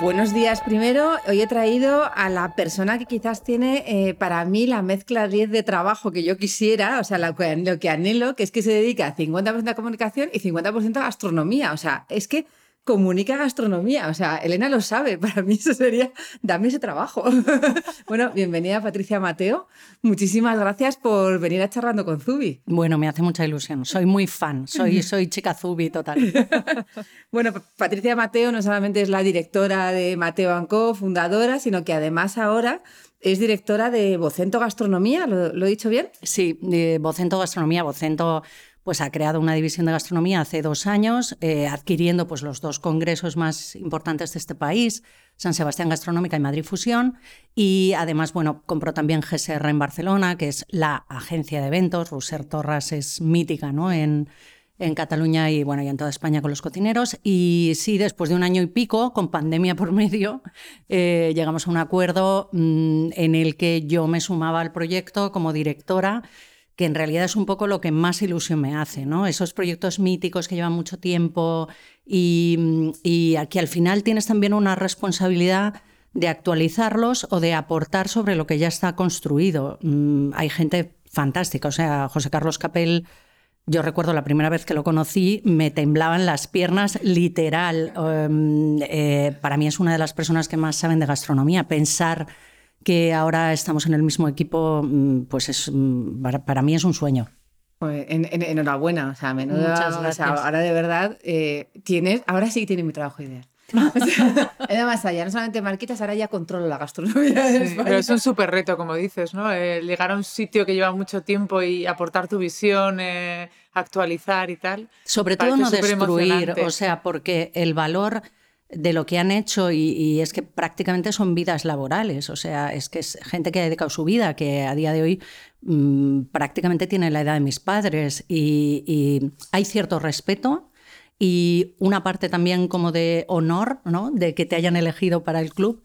buenos días primero. Hoy he traído a la persona que quizás tiene eh, para mí la mezcla 10 de trabajo que yo quisiera, o sea, lo que, que anhelo, que es que se dedica a 50% a comunicación y 50% a gastronomía. O sea, es que comunica gastronomía. O sea, Elena lo sabe. Para mí eso sería, dame ese trabajo. bueno, bienvenida Patricia Mateo. Muchísimas gracias por venir a charlando con Zubi. Bueno, me hace mucha ilusión. Soy muy fan. Soy, soy chica Zubi total. bueno, Patricia Mateo no solamente es la directora de Mateo Anco, fundadora, sino que además ahora es directora de Vocento Gastronomía, ¿lo, he dicho bien? Sí, de Vocento Gastronomía, Vocento pues ha creado una división de gastronomía hace dos años, eh, adquiriendo pues, los dos congresos más importantes de este país, San Sebastián Gastronómica y Madrid Fusión, y además, bueno, compró también GSR en Barcelona, que es la agencia de eventos, Roser Torras es mítica, ¿no? En, en Cataluña y bueno, y en toda España con los cocineros. Y sí, después de un año y pico, con pandemia por medio, eh, llegamos a un acuerdo mm, en el que yo me sumaba al proyecto como directora que en realidad es un poco lo que más ilusión me hace, ¿no? Esos proyectos míticos que llevan mucho tiempo y, y aquí al final tienes también una responsabilidad de actualizarlos o de aportar sobre lo que ya está construido. Mm, hay gente fantástica, o sea, José Carlos Capel, yo recuerdo la primera vez que lo conocí, me temblaban las piernas literal. Em, eh, para mí es una de las personas que más saben de gastronomía. Pensar que ahora estamos en el mismo equipo, mm, pues es, mm, para, mí es un sueño. Pues enhorabuena, o sea, Muchas ahora de verdad eh, tienes, ahora sí que tiene mi trabajo ideal. es más allá, no solamente marquitas, ahora ya controlo la gastronomía. pero es un súper reto, como dices, ¿no? Eh, llegar a un sitio que lleva mucho tiempo y aportar tu visión, eh, actualizar y tal. Sobre todo no destruir, o sea, porque el valor de lo que han hecho y, es que prácticamente son vidas laborales, o sea, es que es gente que ha dedicado su vida, que a día de hoy mm, prácticamente tiene la edad de mis padres y, hay cierto respeto y una parte también como de honor, ¿no? De que te hayan elegido para el club.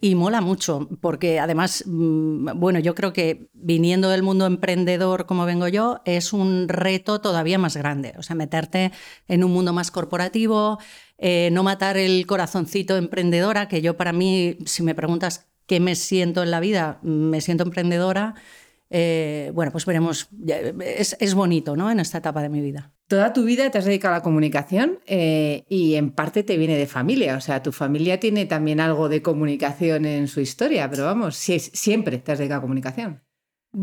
Y mola mucho, porque además, mm, bueno, yo creo que viniendo del mundo emprendedor como vengo yo, es un reto todavía más grande. O sea, meterte en un mundo más corporativo, eh, no matar el corazoncito emprendedora, que yo para mí, si me preguntas qué me siento en la vida, me siento emprendedora. Eh, bueno, pues veremos, es, bonito ¿no? en esta etapa de mi vida. Toda tu vida te has dedicado a la comunicación eh, y en parte te viene de familia, o sea, tu familia tiene también algo de comunicación en su historia, pero vamos, siempre te has dedicado a comunicación.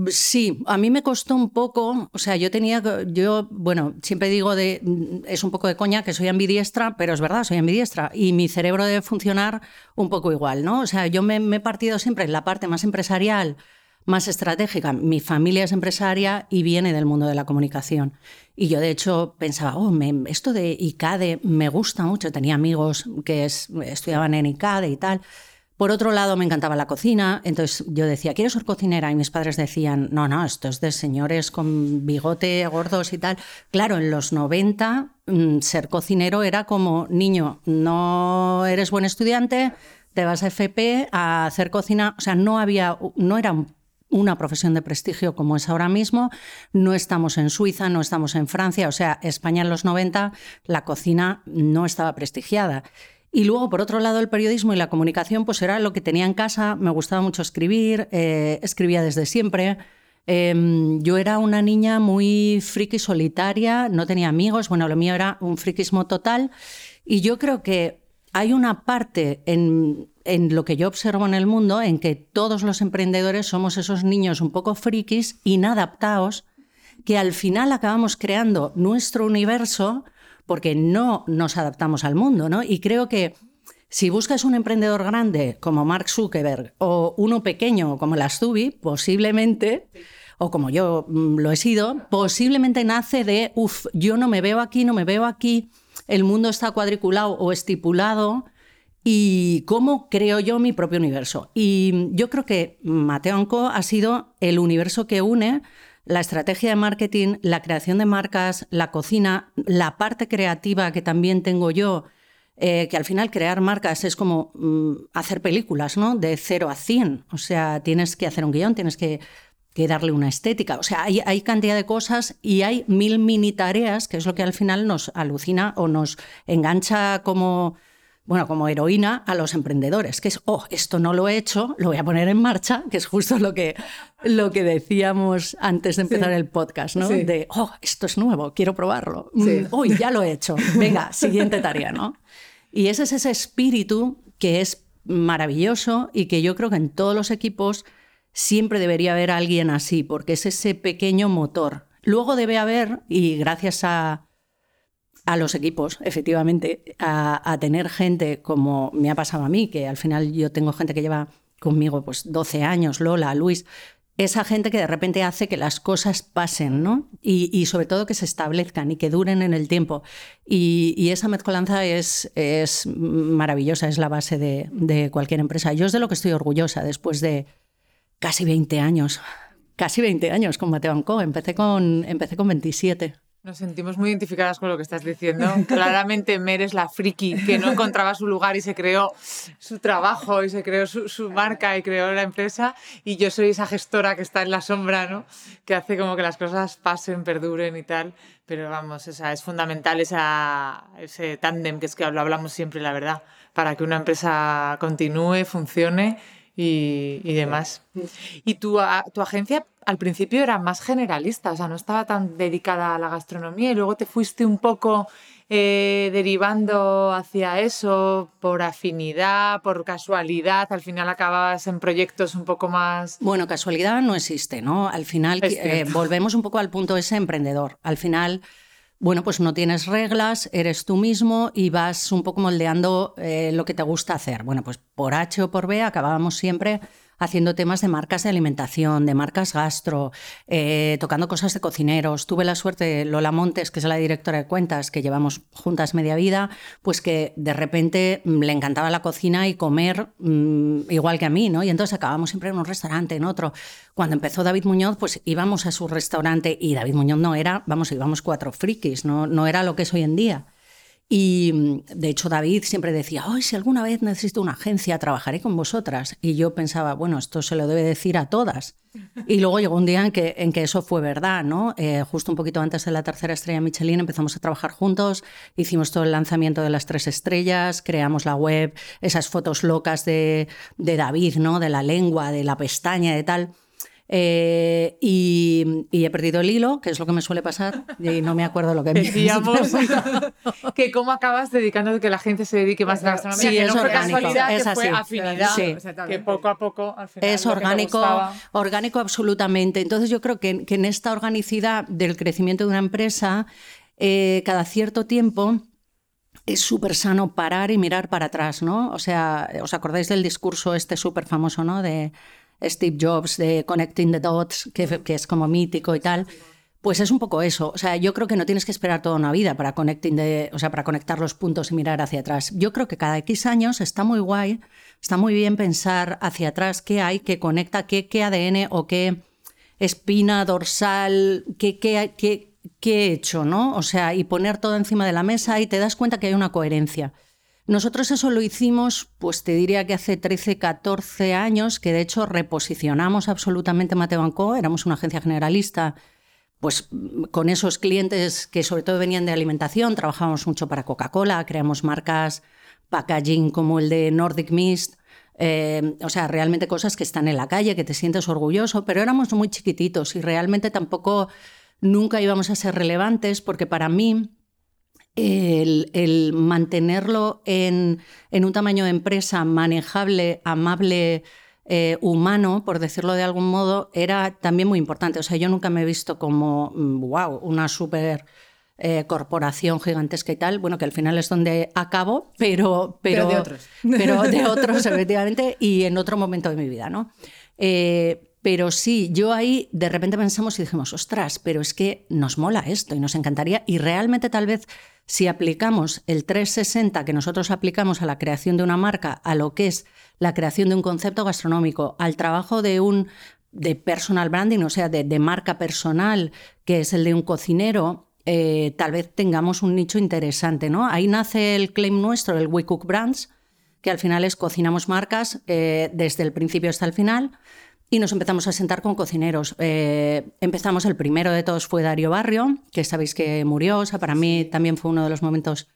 Sí, a mí me costó un poco, o sea, yo tenía, yo, bueno, siempre digo de, es un poco de coña que soy ambidiestra, pero es verdad, soy ambidiestra y mi cerebro debe funcionar un poco igual, ¿no? O sea, yo me, he partido siempre en la parte más empresarial, más estratégica. Mi familia es empresaria y viene del mundo de la comunicación. Y yo, de hecho, pensaba, oh, esto de ICADE me gusta mucho. Tenía amigos que estudiaban en ICADE y tal. Por otro lado, me encantaba la cocina, entonces yo decía, quiero ser cocinera, y mis padres decían, no, no, esto es de señores con bigote, gordos y tal. Claro, en los 90 mm, ser cocinero era como, niño, no eres buen estudiante, te vas a FP a hacer cocina, o sea, no había, no era una profesión de prestigio como es ahora mismo. No estamos en Suiza, no estamos en Francia, o sea, España en los 90 la cocina no estaba prestigiada. Y luego, por otro lado, el periodismo y la comunicación, pues era lo que tenía en casa. Me gustaba mucho escribir, eh, escribía desde siempre. Em, yo era una niña muy friki solitaria, no tenía amigos, bueno, lo mío era un friquismo total. Y yo creo que hay una parte en, en lo que yo observo en el mundo en que todos los emprendedores somos esos niños un poco frikis, inadaptados, que al final acabamos creando nuestro universo porque no nos adaptamos al mundo, ¿no? Y creo que si buscas un emprendedor grande como Mark Zuckerberg o uno pequeño como el Astubi, posiblemente, o como yo mm, lo he sido, posiblemente nace de, uff, yo no me veo aquí, no me veo aquí, el mundo está cuadriculado o estipulado, y cómo creo yo mi propio universo. Y yo creo que Mateo Anco ha sido el universo que une la estrategia de marketing, la creación de marcas, la cocina, la parte creativa que también tengo yo, eh, que al final crear marcas es como mm, hacer películas, ¿no? De cero a cien. O sea, tienes que hacer un guion, tienes que, darle una estética. O sea, hay, hay, cantidad de cosas y hay mil mini tareas, que es lo que al final nos alucina o nos engancha como, bueno, como heroína a los emprendedores, que es, oh, esto no lo he hecho, lo voy a poner en marcha, que es justo lo que, lo que decíamos antes de empezar el podcast, ¿no? De, oh, esto es nuevo, quiero probarlo. Mm, uy, ya lo he hecho. Venga, siguiente tarea, ¿no? Y ese es ese espíritu que es maravilloso y que yo creo que en todos los equipos siempre debería haber alguien así, porque es ese pequeño motor. Luego debe haber, y gracias a, a los equipos, efectivamente, a, a, tener gente como me ha pasado a mí, que al final yo tengo gente que lleva conmigo pues 12 años, Lola, Luis, esa gente que de repente hace que las cosas pasen, ¿no? Y, sobre todo que se establezcan y que duren en el tiempo. Y, esa mezcolanza es, es, maravillosa, es la base de, cualquier empresa. Yo es de lo que estoy orgullosa después de casi 20 años. Casi 20 años con Mateo Co. Empecé con, empecé con 27. Nos sentimos muy identificadas con lo que estás diciendo. Claramente Mer es la friki que no encontraba su lugar y se creó su trabajo y se creó su, marca y creó la empresa. Y yo soy esa gestora que está en la sombra, ¿no? Que hace como que las cosas pasen, perduren y tal. Pero vamos, esa, es fundamental esa, ese tándem que es que lo hablamos siempre, la verdad, para que una empresa continúe, funcione y, y demás. ¿Y tu, tu agencia al principio era más generalista, o sea, no estaba tan dedicada a la gastronomía y luego te fuiste un poco eh, derivando hacia eso por afinidad, por casualidad, al final acababas en proyectos un poco más... Bueno, casualidad no existe, ¿no? Al final eh, volvemos un poco al punto de ese emprendedor. Al final... Bueno, pues no tienes reglas, eres tú mismo y vas un poco moldeando eh, lo que te gusta hacer. Bueno, pues por H o por B acabábamos siempre haciendo temas de marcas de alimentación, de marcas gastro, eh, tocando cosas de cocineros. Tuve la suerte Lola Montes, que es la directora de cuentas, que llevamos juntas media vida, pues que de repente mm, le encantaba la cocina y comer mm, igual que a mí, ¿no? Y entonces acabábamos siempre en un restaurante, en otro. Cuando empezó David Muñoz, pues íbamos a su restaurante y David Muñoz no era, vamos, íbamos cuatro frikis, no, no era lo que es hoy en día. Y mm, de hecho David siempre decía, hoy si alguna vez necesito una agencia, trabajaré con vosotras. Y yo pensaba, bueno, esto se lo debe decir a todas. Y luego llegó un día en que, en que eso fue verdad, ¿no? Eh, justo un poquito antes de la tercera estrella Michelin empezamos a trabajar juntos, hicimos todo el lanzamiento de las tres estrellas, creamos la web, esas fotos locas de, de David, ¿no? De la lengua, de la pestaña, de tal. Eh, y, he perdido el hilo, que es lo que me suele pasar, y no me acuerdo lo que me Decíamos que cómo acabas dedicando a que la gente se dedique más a la gastronomía. Sí, es orgánico. es así. afinidad, sí. que poco a poco al final Es orgánico, orgánico absolutamente. Entonces yo creo que, en esta organicidad del crecimiento de una empresa, eh, cada cierto tiempo es súper sano parar y mirar para atrás, ¿no? O sea, ¿os acordáis del discurso este súper famoso, ¿no? De Steve Jobs de Connecting the Dots, que, es como mítico y tal. Pues es un poco eso. O sea, yo creo que no tienes que esperar toda una vida para, connecting o sea, para conectar los puntos y mirar hacia atrás. Yo creo que cada X años está muy guay, está muy bien pensar hacia atrás qué hay, qué conecta, qué, qué ADN o qué espina dorsal, qué, qué, qué, qué he hecho, ¿no? O sea, y poner todo encima de la mesa y te das cuenta que hay una coherencia. Nosotros eso lo hicimos, pues te diría que hace 13, 14 años, que de hecho reposicionamos absolutamente Mateo Banco, éramos una agencia generalista, pues con esos clientes que sobre todo venían de alimentación, trabajamos mucho para Coca-Cola, creamos marcas packaging como el de Nordic Mist, eh, o sea, realmente cosas que están en la calle, que te sientes orgulloso, pero éramos muy chiquititos y realmente tampoco nunca íbamos a ser relevantes porque para mí el, mantenerlo en, un tamaño de empresa manejable, amable, eh, humano, por decirlo de algún modo, era también muy importante. O sea, yo nunca me he visto como, wow, mm, una súper eh, corporación gigantesca y tal, bueno, que al final es donde acabo, pero... Pero, de otros. Pero de otros, efectivamente, y en otro momento de mi vida, ¿no? Eh, pero sí, yo ahí de repente pensamos y dijimos, ostras, pero es que nos mola esto y nos encantaría. Y realmente tal vez si aplicamos el 360 que nosotros aplicamos a la creación de una marca, a lo que es la creación de un concepto gastronómico, al trabajo de un de personal branding, o sea, de, marca personal, que es el de un cocinero, eh, tal vez tengamos un nicho interesante, ¿no? Ahí nace el claim nuestro, el We Cook Brands, que al final es cocinamos marcas eh, desde el principio hasta el final y nos empezamos a sentar con cocineros. Eh, empezamos, el primero de todos fue Dario Barrio, que sabéis que murió, o sea, para mí también fue uno de los momentos...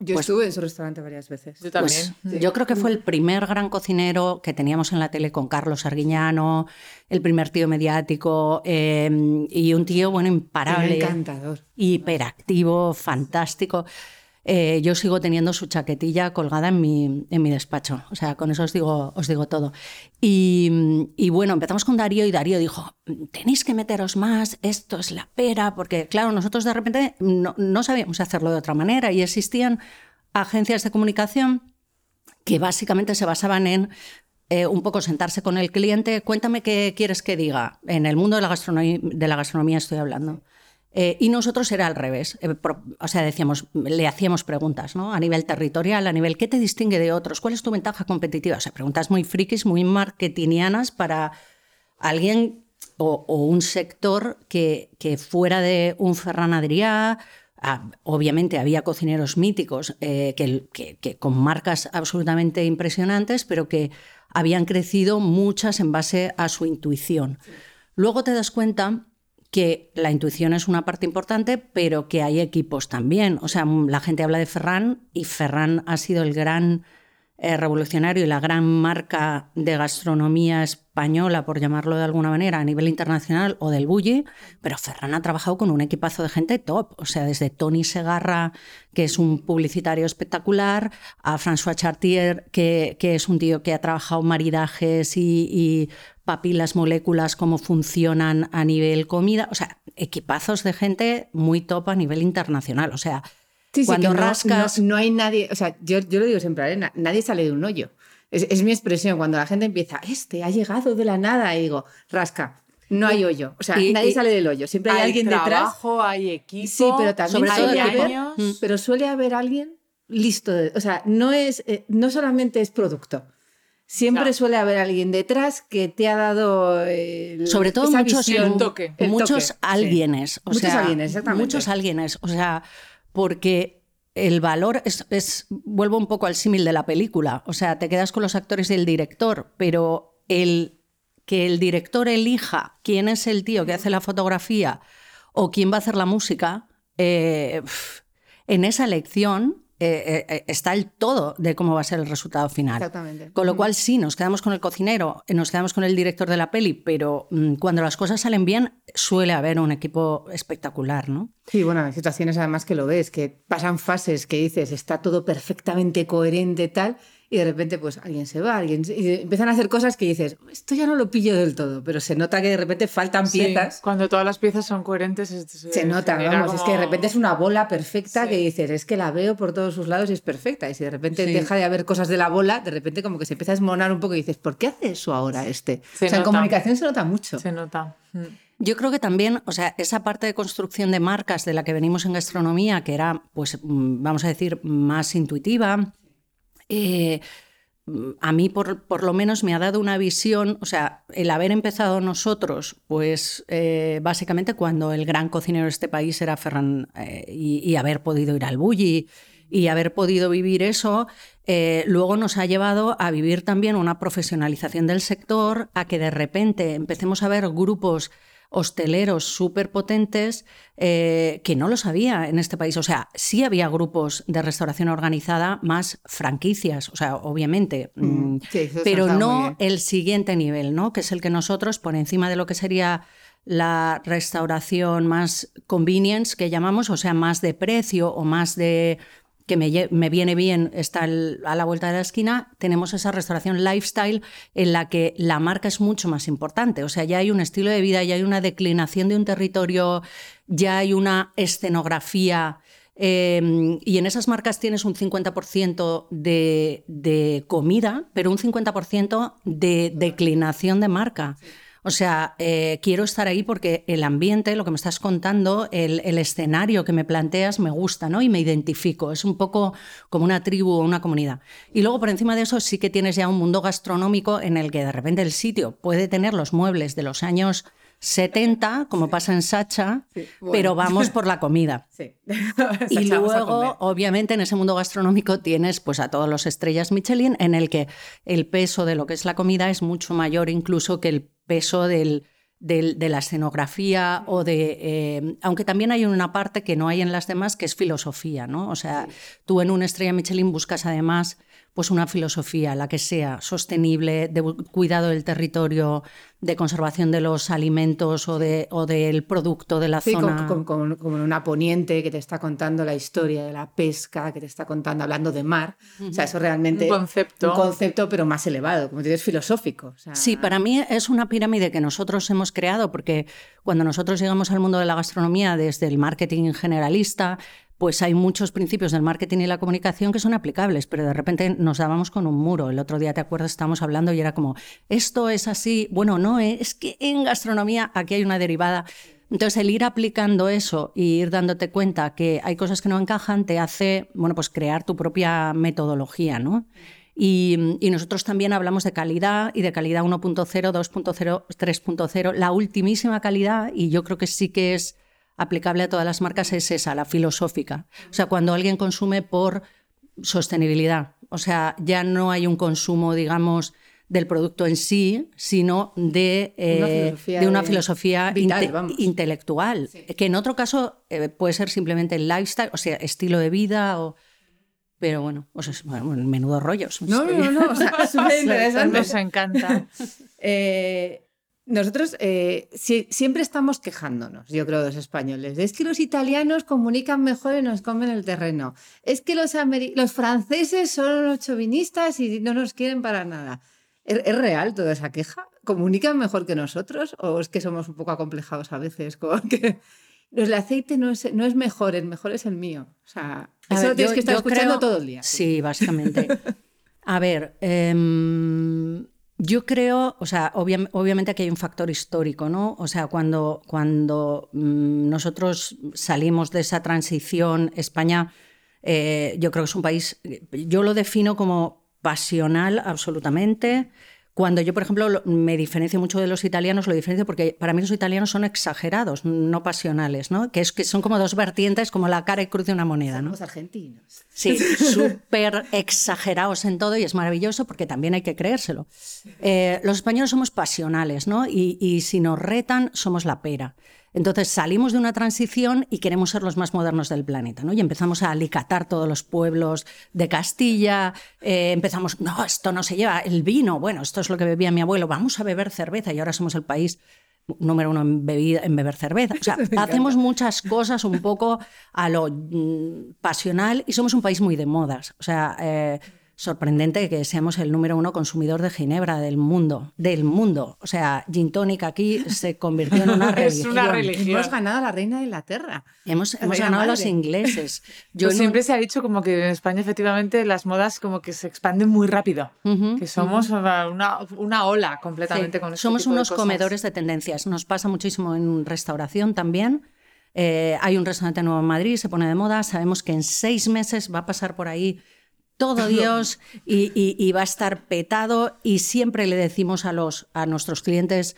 Yo pues, estuve en su restaurante varias veces. Yo también. Pues, yo creo que fue el primer gran cocinero que teníamos en la tele con Carlos Arguiñano, el primer tío mediático eh, y un tío, bueno, imparable. encantador. Hiperactivo, fantástico. Eh, yo sigo teniendo su chaquetilla colgada en mi, en mi despacho. O sea, con eso os digo, os digo todo. Y, bueno, empezamos con Darío y Darío dijo, tenéis que meteros más, esto es la pera, porque claro, nosotros de repente no, sabíamos hacerlo de otra manera y existían agencias de comunicación que básicamente se basaban en eh, un poco sentarse con el cliente, cuéntame qué quieres que diga. En el mundo de la gastronomía, de la gastronomía estoy hablando. Eh, y nosotros era al revés. Eh, o sea, decíamos, le hacíamos preguntas, ¿no? A nivel territorial, a nivel, ¿qué te distingue de otros? ¿Cuál es tu ventaja competitiva? O sea, preguntas muy frikis, muy marketingianas para alguien o, un sector que, que, fuera de un Ferran Adrià, ah, obviamente había cocineros míticos eh, que, que, con marcas absolutamente impresionantes, pero que habían crecido muchas en base a su intuición. Luego te das cuenta que la intuición es una parte importante, pero que hay equipos también. O sea, la gente habla de Ferran y Ferran ha sido el gran eh, revolucionario y la gran marca de gastronomía española, por llamarlo de alguna manera, a nivel internacional o del Bulli, pero Ferran ha trabajado con un equipazo de gente top, o sea, desde Tony Segarra, que es un publicitario espectacular, a François Chartier, que, es un tío que ha trabajado maridajes y, y papilas, moléculas, cómo funcionan a nivel comida, o sea, equipazos de gente muy top a nivel internacional, o sea, cuando rascas... No, hay nadie, o sea, yo, yo lo digo siempre, ¿eh? nadie sale de un hoyo. Es, mi expresión, cuando la gente empieza, este ha llegado de la nada, y digo, rasca, no hay hoyo. O sea, nadie sale del hoyo. Siempre hay, alguien trabajo, detrás. Hay equipo. Sí, pero también suele haber, pero suele haber alguien listo. o sea, no, es, eh, no solamente es producto siempre suele haber alguien detrás que te ha dado sobre todo muchos toque, muchos alguienes muchos alguienes exactamente muchos alguienes o sea porque el valor es, vuelvo un poco al símil de la película. O sea te quedas con los actores y el director pero el que el director elija quién es el tío que hace la fotografía o quién va a hacer la música eh, en esa elección eh, eh, eh, está el todo de cómo va a ser el resultado final. Exactamente. Con lo cual sí, nos quedamos con el cocinero, nos quedamos con el director de la peli, pero mm, cuando las cosas salen bien suele haber un equipo espectacular, ¿no? Sí, bueno, hay situaciones además que lo ves, que pasan fases que dices, está todo perfectamente coherente tal, y de repente pues alguien se va, alguien y empiezan a hacer cosas que dices, esto ya no lo pillo del todo, pero se nota que de repente faltan piezas. Cuando todas las piezas son coherentes se, nota, vamos, es que de repente es una bola perfecta que dices, es que la veo por todos sus lados y es perfecta, y si de repente deja de haber cosas de la bola, de repente como que se empieza a esmonar un poco y dices, ¿por qué hace eso ahora este? o sea, en comunicación se nota mucho. Se nota. Mm. Yo creo que también, o sea, esa parte de construcción de marcas de la que venimos en gastronomía, que era, pues, mm, vamos a decir, más intuitiva, eh, a mí por, lo menos me ha dado una visión, o sea, el haber empezado nosotros, pues eh, básicamente cuando el gran cocinero de este país era Ferran eh, y, haber podido ir al Bulli y haber podido vivir eso, luego nos ha llevado a vivir también una profesionalización del sector, a que de repente empecemos a ver grupos hosteleros súper potentes eh, que no lo sabía en este país. O sea, sí había grupos de restauración organizada más franquicias, o sea, obviamente, mm, mm, pero no el siguiente nivel, ¿no? Que es el que nosotros, por encima de lo que sería la restauración más convenience que llamamos, o sea, más de precio o más de que me, viene bien, está a la vuelta de la esquina, tenemos esa restauración lifestyle en la que la marca es mucho más importante. O sea, ya hay un estilo de vida, ya hay una declinación de un territorio, ya hay una escenografía. Em, y en esas marcas tienes un 50% de, de, comida, pero un 50% de declinación de marca. O sea, eh, quiero estar ahí porque el ambiente, lo que me estás contando, el, escenario que me planteas me gusta, ¿no? Y me identifico. Es un poco como una tribu o una comunidad. Y luego por encima de eso sí que tienes ya un mundo gastronómico en el que de repente el sitio puede tener los muebles de los años 70, como pasa en Sacha, pero vamos por la comida. y luego, obviamente, en ese mundo gastronómico tienes pues, a todos los estrellas Michelin, en el que el peso de lo que es la comida es mucho mayor incluso que el peso del, de la escenografía o de... Eh, aunque también hay una parte que no hay en las demás, que es filosofía, ¿no? O sea, tú en una estrella Michelin buscas además pues una filosofía, la que sea sostenible, de cuidado del territorio, de conservación de los alimentos o, de, o del producto de la zona. Como, como, como, una poniente que te está contando la historia de la pesca, que te está contando, hablando de mar. O sea, eso realmente... Un concepto. Un concepto, pero más elevado, como dices, filosófico. Sí, para mí es una pirámide que nosotros hemos creado, porque cuando nosotros llegamos al mundo de la gastronomía desde el marketing generalista, pues hay muchos principios del marketing y la comunicación que son aplicables, pero de repente nos dábamos con un muro. El otro día, ¿te acuerdas? Estábamos hablando y era como, esto es así. Bueno, no, ¿eh? es que en gastronomía aquí hay una derivada. Entonces, el ir aplicando eso y ir dándote cuenta que hay cosas que no encajan te hace, bueno, pues crear tu propia metodología, ¿no? Y, y, nosotros también hablamos de calidad y de calidad 1.0, 2.0, 3.0, la ultimísima calidad, y yo creo que sí que es aplicable a todas las marcas es esa, la filosófica. O sea, cuando alguien consume por sostenibilidad. O sea, ya no hay un consumo, digamos, del producto en sí, sino de una filosofía, intelectual, que en otro caso eh, puede ser simplemente el lifestyle, o sea, estilo de vida o... Pero bueno, o sea, menudo rollos. No, no, no, o sea, interesante. Nos encanta. eh, nosotros eh, siempre estamos quejándonos, yo creo, los españoles. Es que los italianos comunican mejor y nos comen el terreno. Es que los, los franceses son los chauvinistas y no nos quieren para nada. ¿Es, real toda esa queja? ¿Comunican mejor que nosotros? ¿O es que somos un poco acomplejados a veces? Que el aceite no es, no es mejor, el mejor es el mío. O sea, eso lo tienes que estar escuchando todo el día. Sí, básicamente. a ver, em, yo creo, o sea, obviamente aquí hay un factor histórico, ¿no? O sea, cuando, cuando mm, nosotros salimos de esa transición, España, eh, yo creo que es un país, yo lo defino como pasional absolutamente, cuando yo, por ejemplo, me diferencio mucho de los italianos, lo diferencio porque para mí los italianos son exagerados, no pasionales, ¿no? Que, es, que son como dos vertientes, como la cara y cruz de una moneda, ¿no? Los argentinos. Sí, súper exagerados en todo y es maravilloso porque también hay que creérselo. Eh, los españoles somos pasionales, ¿no? Y, y si nos retan, somos la pera. Entonces salimos de una transición y queremos ser los más modernos del planeta, ¿no? Y empezamos a alicatar todos los pueblos de Castilla, eh, empezamos, no, esto no se lleva, el vino, bueno, esto es lo que bebía mi abuelo, vamos a beber cerveza y ahora somos el país número uno en, en beber cerveza. O sea, hacemos muchas cosas un poco a lo mm, pasional y somos un país muy de modas. O sea, eh, sorprendente que seamos el número uno consumidor de ginebra del mundo, del mundo. O sea, gin tonic aquí se convirtió en una religión. es una religión. Hemos ganado a la reina de Inglaterra. Hemos, hemos ganado a los ingleses. Yo pues siempre se ha dicho como que en España efectivamente las modas como que se expanden muy rápido, que somos una, una, ola completamente con eso. Somos unos comedores de tendencias. Nos pasa muchísimo en restauración también. Eh, hay un restaurante nuevo en Madrid, se pone de moda, sabemos que en seis meses va a pasar por ahí todo Dios y, va a estar petado y siempre le decimos a, los, a nuestros clientes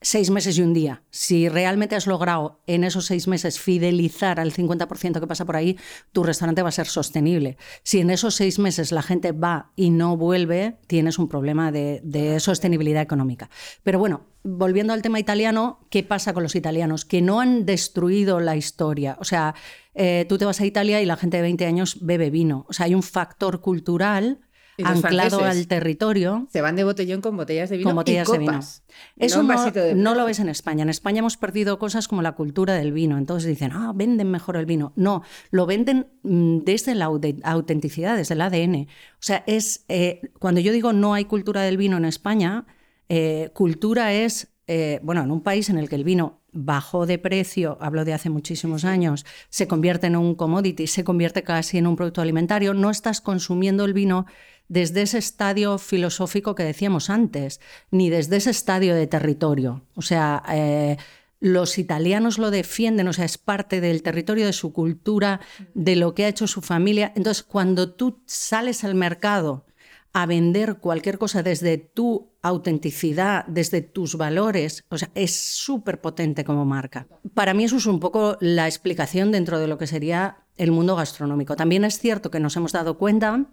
seis meses y un día. Si realmente has logrado en esos seis meses fidelizar al 50% que pasa por ahí, tu restaurante va a ser sostenible. Si en esos seis meses la gente va y no vuelve, tienes un problema de, de sostenibilidad económica. Pero bueno, volviendo al tema italiano, ¿qué pasa con los italianos? Que no han destruido la historia. O sea, eh, tú te vas a Italia y la gente de 20 años bebe vino. O sea, hay un factor cultural anclado al territorio. Se van de botellón con botellas de vino con botellas y de vino. copas. Eso un no, de no lo ves en España. En España hemos perdido cosas como la cultura del vino. Entonces dicen, ah, venden mejor el vino. No, lo venden mm, desde la aute- autenticidad, desde el ADN. O sea, es eh, cuando yo digo no hay cultura del vino en España, eh, cultura es, eh, bueno, en un país en el que el vino bajó de precio, hablo de hace muchísimos años, se convierte en un commodity, se convierte casi en un producto alimentario, no estás consumiendo el vino desde ese estadio filosófico que decíamos antes, ni desde ese estadio de territorio. O sea, eh, los italianos lo defienden, o sea, es parte del territorio, de su cultura, de lo que ha hecho su familia. Entonces, cuando tú sales al mercado a vender cualquier cosa desde tu autenticidad, desde tus valores, o sea, es súper potente como marca. Para mí eso es un poco la explicación dentro de lo que sería el mundo gastronómico. También es cierto que nos hemos dado cuenta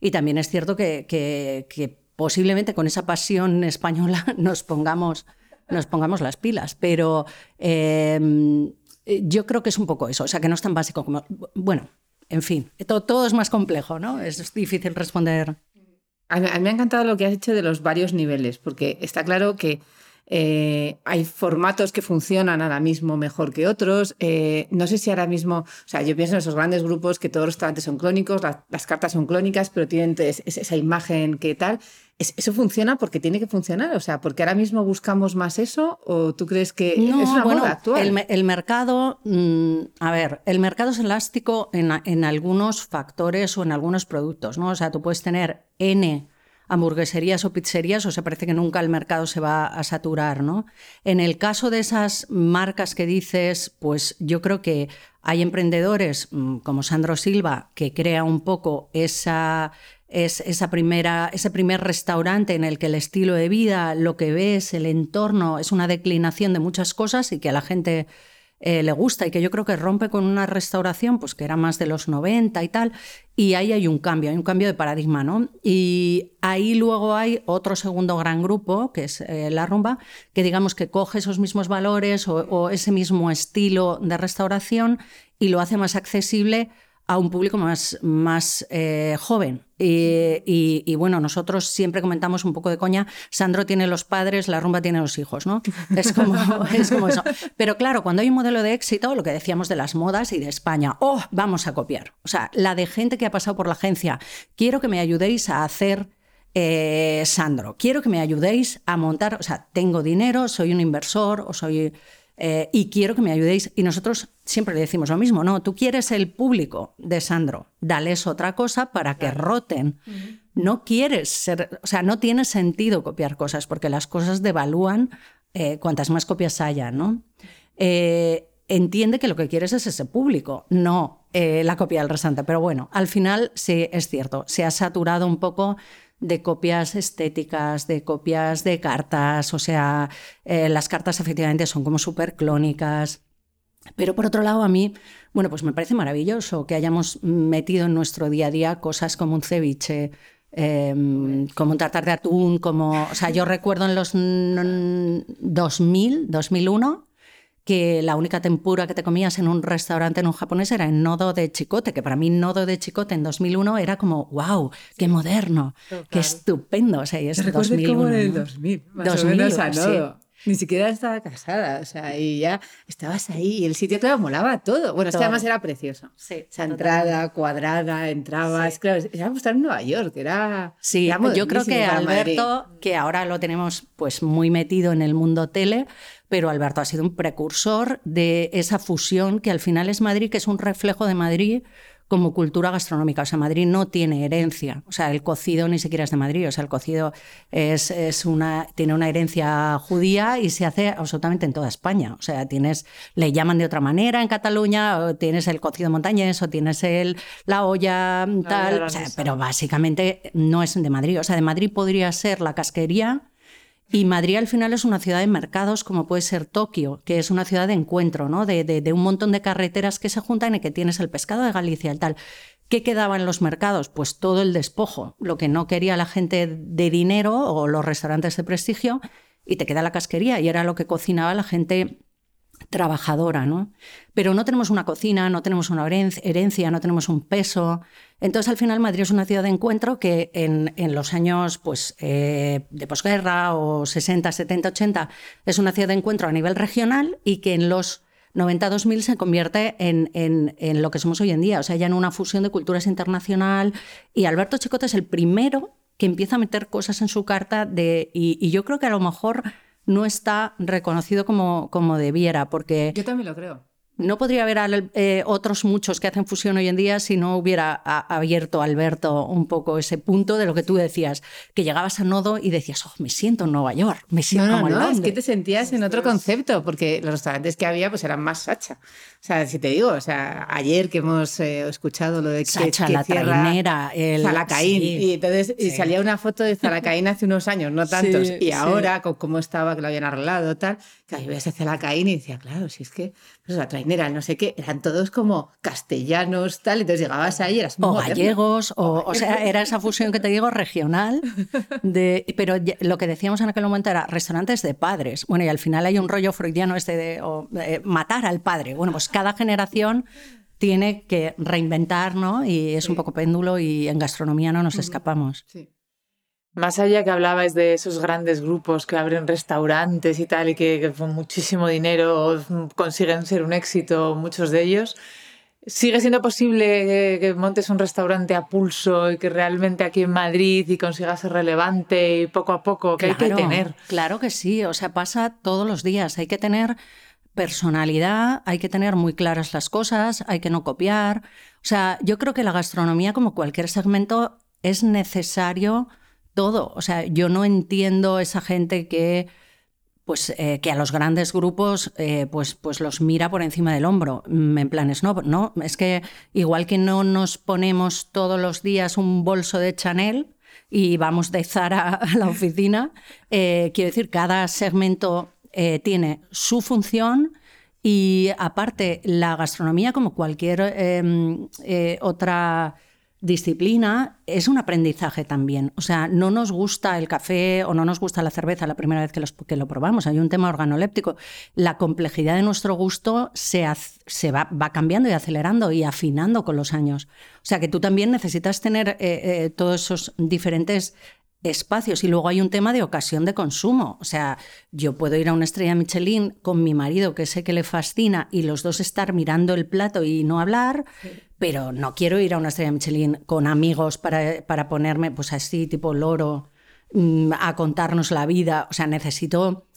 y también es cierto que, posiblemente con esa pasión española nos pongamos, nos pongamos las pilas, pero eh, yo creo que es un poco eso, o sea, que no es tan básico como, bueno, en fin, todo es más complejo, ¿no? Es difícil responder. A mí, me ha encantado lo que has hecho de los varios niveles, porque está claro que eh, hay formatos que funcionan ahora mismo mejor que otros. Eh, no sé si ahora mismo, o sea, yo pienso en esos grandes grupos que todos los restaurantes son clónicos, la- las cartas son clónicas, pero tienen es- es- esa imagen que tal. Es- ¿Eso funciona porque tiene que funcionar? O sea, ¿porque ahora mismo buscamos más eso? ¿O tú crees que No, es una bueno, moda actual? El, me- el mercado, mm, a ver, el mercado es elástico en, en algunos factores o en algunos productos, ¿no? O sea, tú puedes tener N hamburgueserías o pizzerías o se parece que nunca el mercado se va a saturar, ¿no? En el caso de esas marcas que dices, pues yo creo que hay emprendedores mm, como Sandro Silva que crea un poco esa es esa primera, ese primer restaurante en el que el estilo de vida, lo que ves, el entorno, es una declinación de muchas cosas y que a la gente eh, le gusta y que yo creo que rompe con una restauración pues que era más de los 90 y tal, y ahí hay un cambio, hay un cambio de paradigma, ¿no? Y ahí luego hay otro segundo gran grupo, que es eh, la rumba, que digamos que coge esos mismos valores o, o ese mismo estilo de restauración y lo hace más accesible a un público más, más eh, joven. Y, y- bueno, nosotros siempre comentamos un poco de coña, Sandro tiene los padres, la rumba tiene los hijos, ¿no? Es como, es como eso. Pero claro, cuando hay un modelo de éxito, lo que decíamos de las modas y de España, oh, vamos a copiar. O sea, la de gente que ha pasado por la agencia, quiero que me ayudéis a hacer eh, Sandro, quiero que me ayudéis a montar, o sea, tengo dinero, soy un inversor o soy... eh, y quiero que me ayudéis. Y nosotros siempre le decimos lo mismo, no, tú quieres el público de Sandro, dales otra cosa para que roten. No quieres ser, o sea, no tiene sentido copiar cosas porque las cosas devalúan eh, cuantas más copias haya, ¿no? Eh, entiende que lo que quieres es ese público, no eh, la copia del restante. Pero bueno, al final sí es cierto, se ha saturado un poco de copias estéticas, de copias de cartas, o sea, eh, las cartas efectivamente son como súper clónicas. Pero por otro lado, a mí, bueno, pues me parece maravilloso que hayamos metido en nuestro día a día cosas como un ceviche, eh, como un tartar de atún, como, o sea, yo recuerdo en los mm, 2000, 2001, que la única tempura que te comías en un restaurante en un japonés era en nodo de chicote, que para mí nodo de chicote en 2001 era como, wow, qué moderno, qué estupendo, o sea, y es Recuerdo 2001. como en el ¿no? 2000, más 2000, o menos a sí. nodo. Ni siquiera estaba casada, o sea, y ya estabas ahí y el sitio, claro, molaba todo. Bueno, es que Todo. además era precioso. Sí, Esa entrada cuadrada, entrabas, claro, era estar en Nueva York, era... Sí, era yo creo que Madrid. Alberto, que ahora lo tenemos pues muy metido en el mundo tele, pero Alberto ha sido un precursor de esa fusión que al final es Madrid, que es un reflejo de Madrid como cultura gastronómica. O sea, Madrid no tiene herencia. O sea, el cocido ni siquiera es de Madrid. O sea, el cocido es, es una, tiene una herencia judía y se hace absolutamente en toda España. O sea, tienes, le llaman de otra manera en Cataluña, o tienes el cocido montañés, o tienes el, la olla tal. o sea, pero básicamente no es de Madrid. O sea, de Madrid podría ser la casquería. Y Madrid al final es una ciudad de mercados como puede ser Tokio, que es una ciudad de encuentro, ¿no? De, de- un montón de carreteras que se juntan y que tienes el pescado de Galicia y tal. ¿Qué quedaba en los mercados? Pues todo el despojo, lo que no quería la gente de dinero o los restaurantes de prestigio, y te queda la casquería, y era lo que cocinaba la gente trabajadora, ¿no? Pero no tenemos una cocina, no tenemos una herencia, no tenemos un peso. Entonces, al final, Madrid es una ciudad de encuentro que en, los años pues, eh, de posguerra o 60, 70, 80 es una ciudad de encuentro a nivel regional y que en los 90-2000 se convierte en, en, lo que somos hoy en día, o sea, ya en una fusión de culturas internacional. Y Alberto Chicote es el primero que empieza a meter cosas en su carta de, y yo creo que a lo mejor no está reconocido como, como debiera, porque... Yo también lo creo. No podría haber eh, otros muchos que hacen fusión hoy en día si no hubiera abierto Alberto un poco ese punto de lo que tú decías, que llegabas a Nodo y decías, oh, me siento en Nueva York, me siento no, no, no, es que te sentías en otro concepto, porque los restaurantes que había pues eran más Sacha. O sea, si te digo, o sea, ayer que hemos eh, escuchado lo de que, Sacha, la trainera, el Zalacaín, y entonces y salía una foto de Zalacaín hace unos años, no tantos, y ahora con cómo estaba, que lo habían arreglado, tal, que ahí ves a Zalacaín y decía, claro, si es que pues, la trainera, no sé qué, eran todos como castellanos, tal, entonces llegabas ahí, eras O gallegos, o, o, sea, era esa fusión que te digo regional, de, pero lo que decíamos en aquel momento era restaurantes de padres. Bueno, y al final hay un rollo freudiano este de matar al padre. Bueno, pues cada generación tiene que reinventar, ¿no? Y es un poco péndulo y en gastronomía no nos escapamos. Más allá que hablabais de esos grandes grupos que abren restaurantes y tal y que, con muchísimo dinero consiguen ser un éxito, muchos de ellos, ¿sigue siendo posible que, montes un restaurante a pulso y que realmente aquí en Madrid y consigas ser relevante y poco a poco, que hay que tener? Claro que sí, o sea, pasa todos los días, hay que tener personalidad, hay que tener muy claras las cosas, hay que no copiar. O sea, yo creo que la gastronomía, como cualquier segmento, es necesario todo. O sea, yo no entiendo esa gente que, pues, eh, que a los grandes grupos eh, pues, pues los mira por encima del hombro. Mm, en planes, no, no, es que igual que no nos ponemos todos los días un bolso de Chanel y vamos de Zara a la oficina, eh, quiero decir, cada segmento eh, tiene su función y aparte la gastronomía, como cualquier em, eh, otra disciplina, es un aprendizaje también. O sea, no nos gusta el café o no nos gusta la cerveza la primera vez que, que lo probamos. Hay un tema organoléptico. La complejidad de nuestro gusto se, se va, va, cambiando y acelerando y afinando con los años. O sea, que tú también necesitas tener eh, todos esos diferentes espacios. Y luego hay un tema de ocasión de consumo. O sea, yo puedo ir a una estrella Michelin con mi marido, que sé que le fascina, y los dos estar mirando el plato y no hablar, pero no quiero ir a una estrella Michelin con amigos para, para ponerme, pues así, tipo loro, mm, a contarnos la vida. O sea, necesito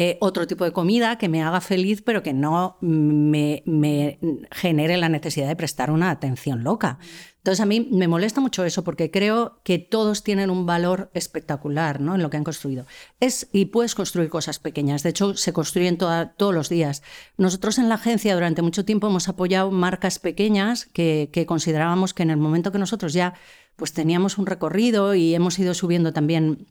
eh, otro tipo de comida que me haga feliz, pero que no me, genere la necesidad de prestar una atención loca. Entonces a mí me molesta mucho eso porque creo que todos tienen un valor espectacular ¿no? en lo que han construido. Es, y puedes construir cosas pequeñas, de hecho se construyen todos los días. Nosotros en la agencia durante mucho tiempo hemos apoyado marcas pequeñas que, que considerábamos que en el momento que nosotros ya pues teníamos un recorrido y hemos ido subiendo también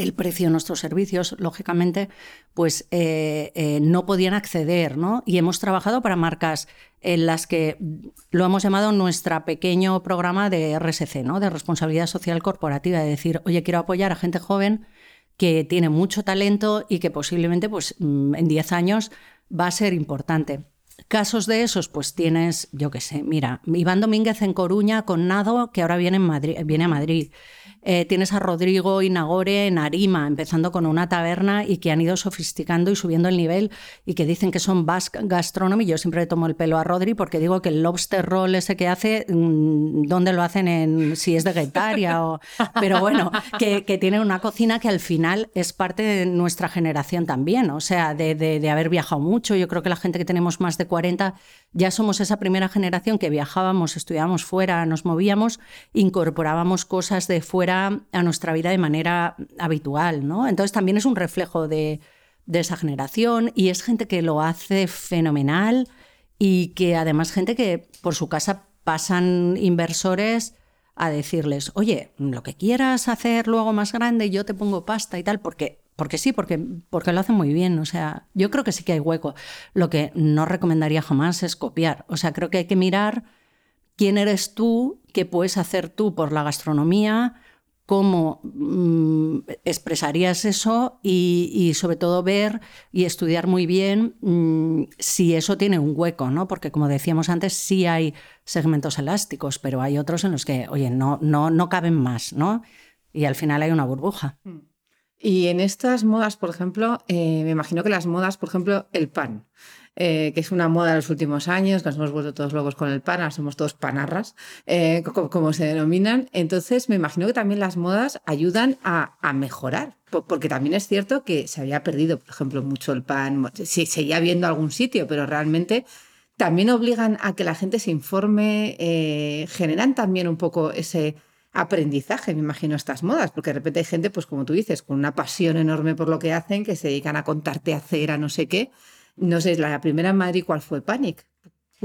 el precio de nuestros servicios, lógicamente, pues eh, eh, no podían acceder, ¿no? Y hemos trabajado para marcas en las que lo hemos llamado nuestro pequeño programa de RSC, ¿no? De responsabilidad social corporativa, de decir, oye, quiero apoyar a gente joven que tiene mucho talento y que posiblemente, pues, mm, en 10 años va a ser importante. Casos de esos, pues tienes, yo qué sé, mira, Iván Domínguez en Coruña con Nado, que ahora viene, en Madrid, viene a Madrid. Eh, tienes a Rodrigo y Nagore en Arima, empezando con una taberna y que han ido sofisticando y subiendo el nivel y que dicen que son Basque Gastronomy. Yo siempre le tomo el pelo a Rodri porque digo que el lobster roll ese que hace, mm, ¿dónde lo hacen? En, si es de Guetaria o... Pero bueno, que, que tienen una cocina que al final es parte de nuestra generación también, o sea, de, de haber viajado mucho. Yo creo que la gente que tenemos más de 40 ya somos esa primera generación que viajábamos, estudiábamos fuera, nos movíamos, incorporábamos cosas de fuera a nuestra vida de manera habitual, ¿no? Entonces también es un reflejo de, esa generación y es gente que lo hace fenomenal y que además gente que por su casa pasan inversores a decirles, oye, lo que quieras hacer luego más grande, yo te pongo pasta y tal, porque porque sí, porque, porque lo hacen muy bien. O sea, yo creo que sí que hay hueco. Lo que no recomendaría jamás es copiar. O sea, creo que hay que mirar quién eres tú, qué puedes hacer tú por la gastronomía, cómo mm, expresarías eso y, sobre todo ver y estudiar muy bien mm, si eso tiene un hueco, ¿no? Porque como decíamos antes, sí hay segmentos elásticos, pero hay otros en los que, oye, no, no, no caben más, ¿no? Y al final hay una burbuja. Mm. Y en estas modas, por ejemplo, eh, me imagino que las modas, por ejemplo, el pan. Eh, que es una moda de los últimos años, que nos hemos vuelto todos locos con el pan, ahora somos todos panarras, eh, como, se denominan. Entonces, me imagino que también las modas ayudan a, mejorar, porque también es cierto que se había perdido, por ejemplo, mucho el pan, se seguía viendo algún sitio, pero realmente también obligan a que la gente se informe, generan también un poco ese aprendizaje, me imagino, estas modas, porque de repente hay gente, pues como tú dices, con una pasión enorme por lo que hacen, que se dedican a contarte a cera, no sé qué, no sé, la primera en Madrid, ¿cuál fue? Panic.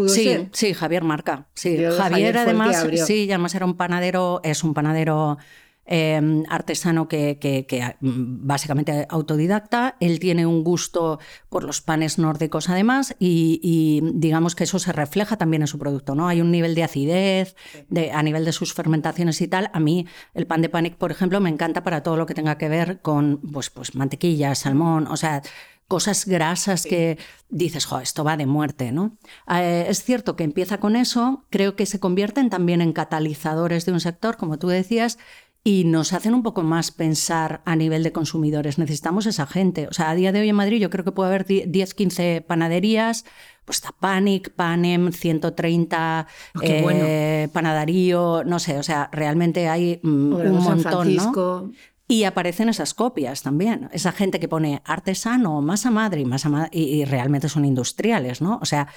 sí, sí, Javier Marca. Sí, Javier, además, sí, además era un panadero, es un panadero em, artesano que, que, mm, básicamente autodidacta. Él tiene un gusto por los panes nórdicos además y, digamos que eso se refleja también en su producto. ¿no? Hay un nivel de acidez de, a nivel de sus fermentaciones y tal. A mí el pan de Panic, por ejemplo, me encanta para todo lo que tenga que ver con pues, pues mantequilla, salmón, o sea cosas grasas que dices, jo, esto va de muerte, ¿no? Eh, es cierto que empieza con eso, creo que se convierten también en catalizadores de un sector, como tú decías, y nos hacen un poco más pensar a nivel de consumidores. Necesitamos esa gente. O sea, a día de hoy en Madrid yo creo que puede haber 10, 15 panaderías, pues está Panic, Panem, 130, eh, Panadarío, no sé, o sea, realmente hay mm, un montón, ¿no? Y aparecen esas copias también, esa gente que pone artesano, masa madre y masa y, realmente son industriales, ¿no? O sea,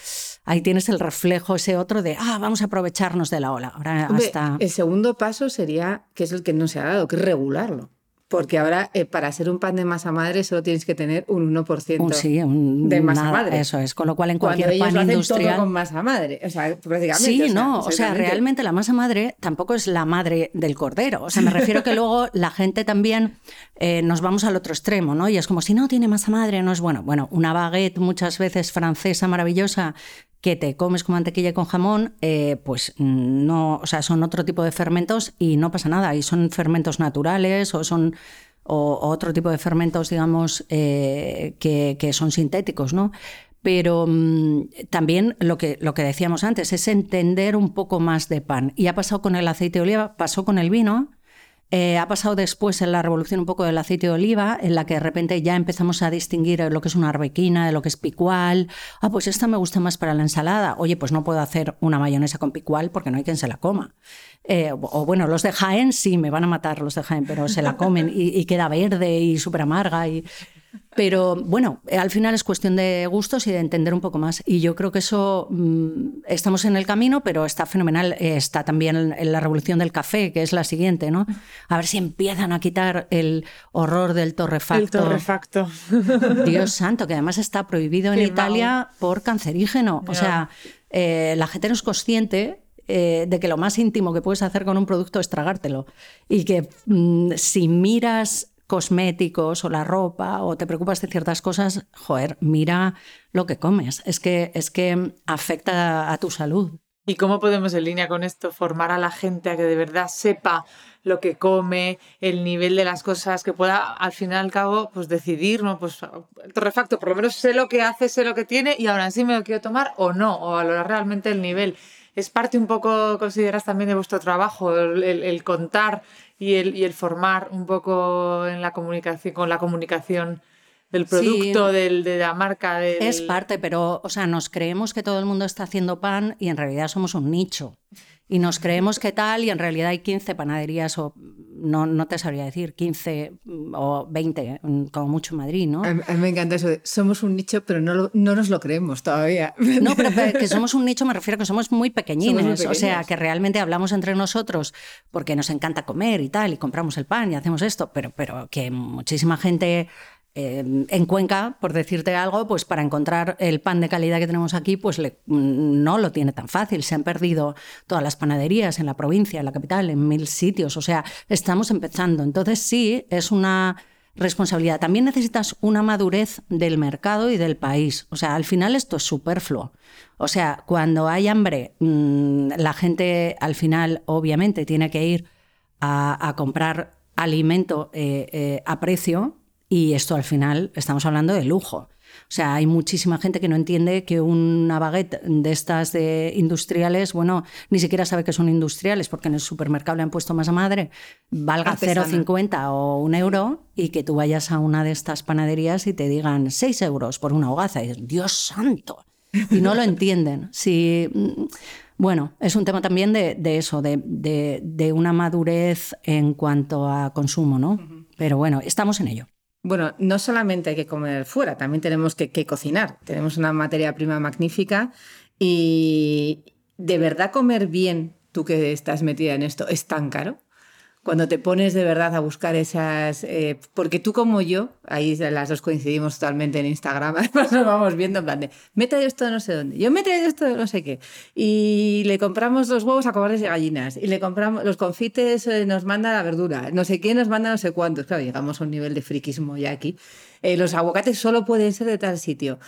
ahí tienes el reflejo ese otro de, ah, vamos a aprovecharnos de la ola. Ahora hasta... El segundo paso sería, que es el que no se ha dado, que es regularlo. Porque ahora, eh, para ser un pan de masa madre, solo tienes que tener un 1% sí, de masa madre. Eso es, con lo cual en cualquier pan industrial. con masa madre. O sea, prácticamente. Sí, no, o sea, realmente la masa madre tampoco es la madre del cordero. O sea, me refiero que luego la gente también eh, nos vamos al otro extremo, ¿no? Y es como si no tiene masa madre, no es bueno. Bueno, una baguette muchas veces francesa maravillosa que te comes con mantequilla con jamón, eh, pues no, o sea, son otro tipo de fermentos y no pasa nada. Y son fermentos naturales o son o, otro tipo de fermentos, digamos, eh, que, son sintéticos, ¿no? Pero mm, también lo que, lo que decíamos antes es entender un poco más de pan. Y ha pasado con el aceite de oliva, pasó con el vino, eh, ha pasado después en la revolución un poco del aceite de oliva, en la que de repente ya empezamos a distinguir lo que es una arbequina, de lo que es picual. Ah, pues esta me gusta más para la ensalada. Oye, pues no puedo hacer una mayonesa con picual porque no hay quien se la coma. Eh, o bueno, los de Jaén sí, me van a matar los de Jaén, pero se la comen y, queda verde y súper amarga. Y, pero bueno, al final es cuestión de gustos y de entender un poco más. Y yo creo que eso mm, estamos en el camino, pero está fenomenal. Está también en la revolución del café, que es la siguiente, ¿no? A ver si empiezan a quitar el horror del torrefacto. El torrefacto. Dios santo, que además está prohibido en Italia por cancerígeno. O sea, eh, la gente no es consciente eh, de que lo más íntimo que puedes hacer con un producto es tragártelo. Y que mm, si miras cosméticos o la ropa o te preocupas de ciertas cosas, joder, mira lo que comes. Es que, es que afecta a tu salud. ¿Y cómo podemos en línea con esto formar a la gente a que de verdad sepa lo que come, el nivel de las cosas, que pueda al fin y al cabo pues decidir, ¿no? Pues torrefacto, por lo menos sé lo que hace, sé lo que tiene y ahora sí me lo quiero tomar o no, o valorar realmente el nivel. Es parte un poco, consideras también de vuestro trabajo, el contar y el, y el formar un poco en la comunicación, con la comunicación del producto, del, de la marca. Es parte, pero o sea, nos creemos que todo el mundo está haciendo pan y en realidad somos un nicho y nos creemos que tal y en realidad hay 15 panaderías o no, no te sabría decir, 15 o 20, como mucho en Madrid, ¿no? A mí me encanta eso de somos un nicho, pero no, no nos lo creemos todavía. No, pero que somos un nicho me refiero a que somos muy pequeñines, o sea, que realmente hablamos entre nosotros porque nos encanta comer y tal, y compramos el pan y hacemos esto, pero, pero que muchísima gente Em, en Cuenca, por decirte algo, pues para encontrar el pan de calidad que tenemos aquí, pues no lo tiene tan fácil. Se han perdido todas las panaderías en la provincia, en la capital, en mil sitios. O sea, estamos empezando. Entonces sí, es una responsabilidad. También necesitas una madurez del mercado y del país. O sea, al final esto es superfluo. O sea, cuando hay hambre, mm, la gente al final obviamente tiene que ir a, comprar alimento eh, eh, a precio y esto al final estamos hablando de lujo. O sea, hay muchísima gente que no entiende que una baguette de estas de industriales, bueno, ni siquiera sabe que son industriales porque en el supermercado le han puesto más a madre, valga 0,50 o un euro y que tú vayas a una de estas panaderías y te digan 6 euros por una hogaza. Y Dios santo. Y no lo entienden. Si, mm, bueno, es un tema también de, eso, de, una madurez en cuanto a consumo, ¿no? Pero bueno, estamos en ello. Bueno, no solamente hay que comer fuera, también tenemos que, cocinar. Tenemos una materia prima magnífica y de verdad comer bien, tú que estás metida en esto, es tan caro cuando te pones de verdad a buscar esas, eh, porque tú como yo, ahí las dos coincidimos totalmente en Instagram, además nos vamos viendo en plan de, me esto no sé dónde, yo me esto no sé qué, y le compramos los huevos a cobardes de gallinas, y le compramos los confites, eh, nos manda la verdura, no sé quién nos manda no sé cuántos, claro, llegamos a un nivel de friquismo ya aquí. Eh, los aguacates solo pueden ser de tal sitio.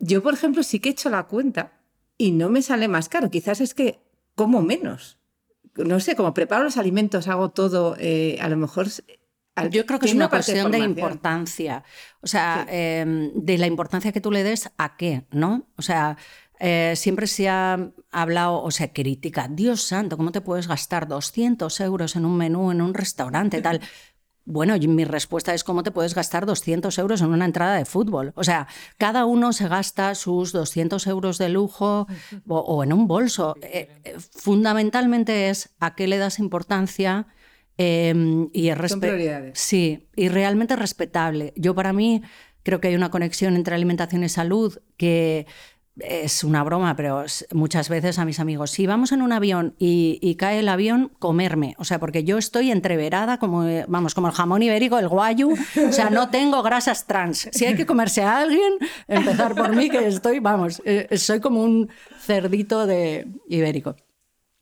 yo, por ejemplo, sí que he hecho la cuenta y no me sale más caro, quizás es que como menos no sé, como preparo los alimentos, hago todo, eh, a lo mejor... Yo creo que es una cuestión de, importancia, o sea, em, de la importancia que tú le des a qué, ¿no? O sea, eh, siempre se ha hablado o se critica, Dios santo, ¿cómo te puedes gastar 200 euros en un menú, en un restaurante, tal? Bueno, mi respuesta es cómo te puedes gastar 200 euros en una entrada de fútbol. O sea, cada uno se gasta sus 200 euros de lujo o, en un bolso. Eh, eh, fundamentalmente es a qué le das importancia em, y es Son prioridades. Sí, y realmente respetable. Yo para mí creo que hay una conexión entre alimentación y salud que es una broma, pero muchas veces a mis amigos, si vamos en un avión y, cae el avión, comerme. O sea, porque yo estoy entreverada como, vamos, como el jamón ibérico, el guayu. O sea, no tengo grasas trans. Si hay que comerse a alguien, empezar por mí, que estoy, vamos, eh, soy como un cerdito de ibérico.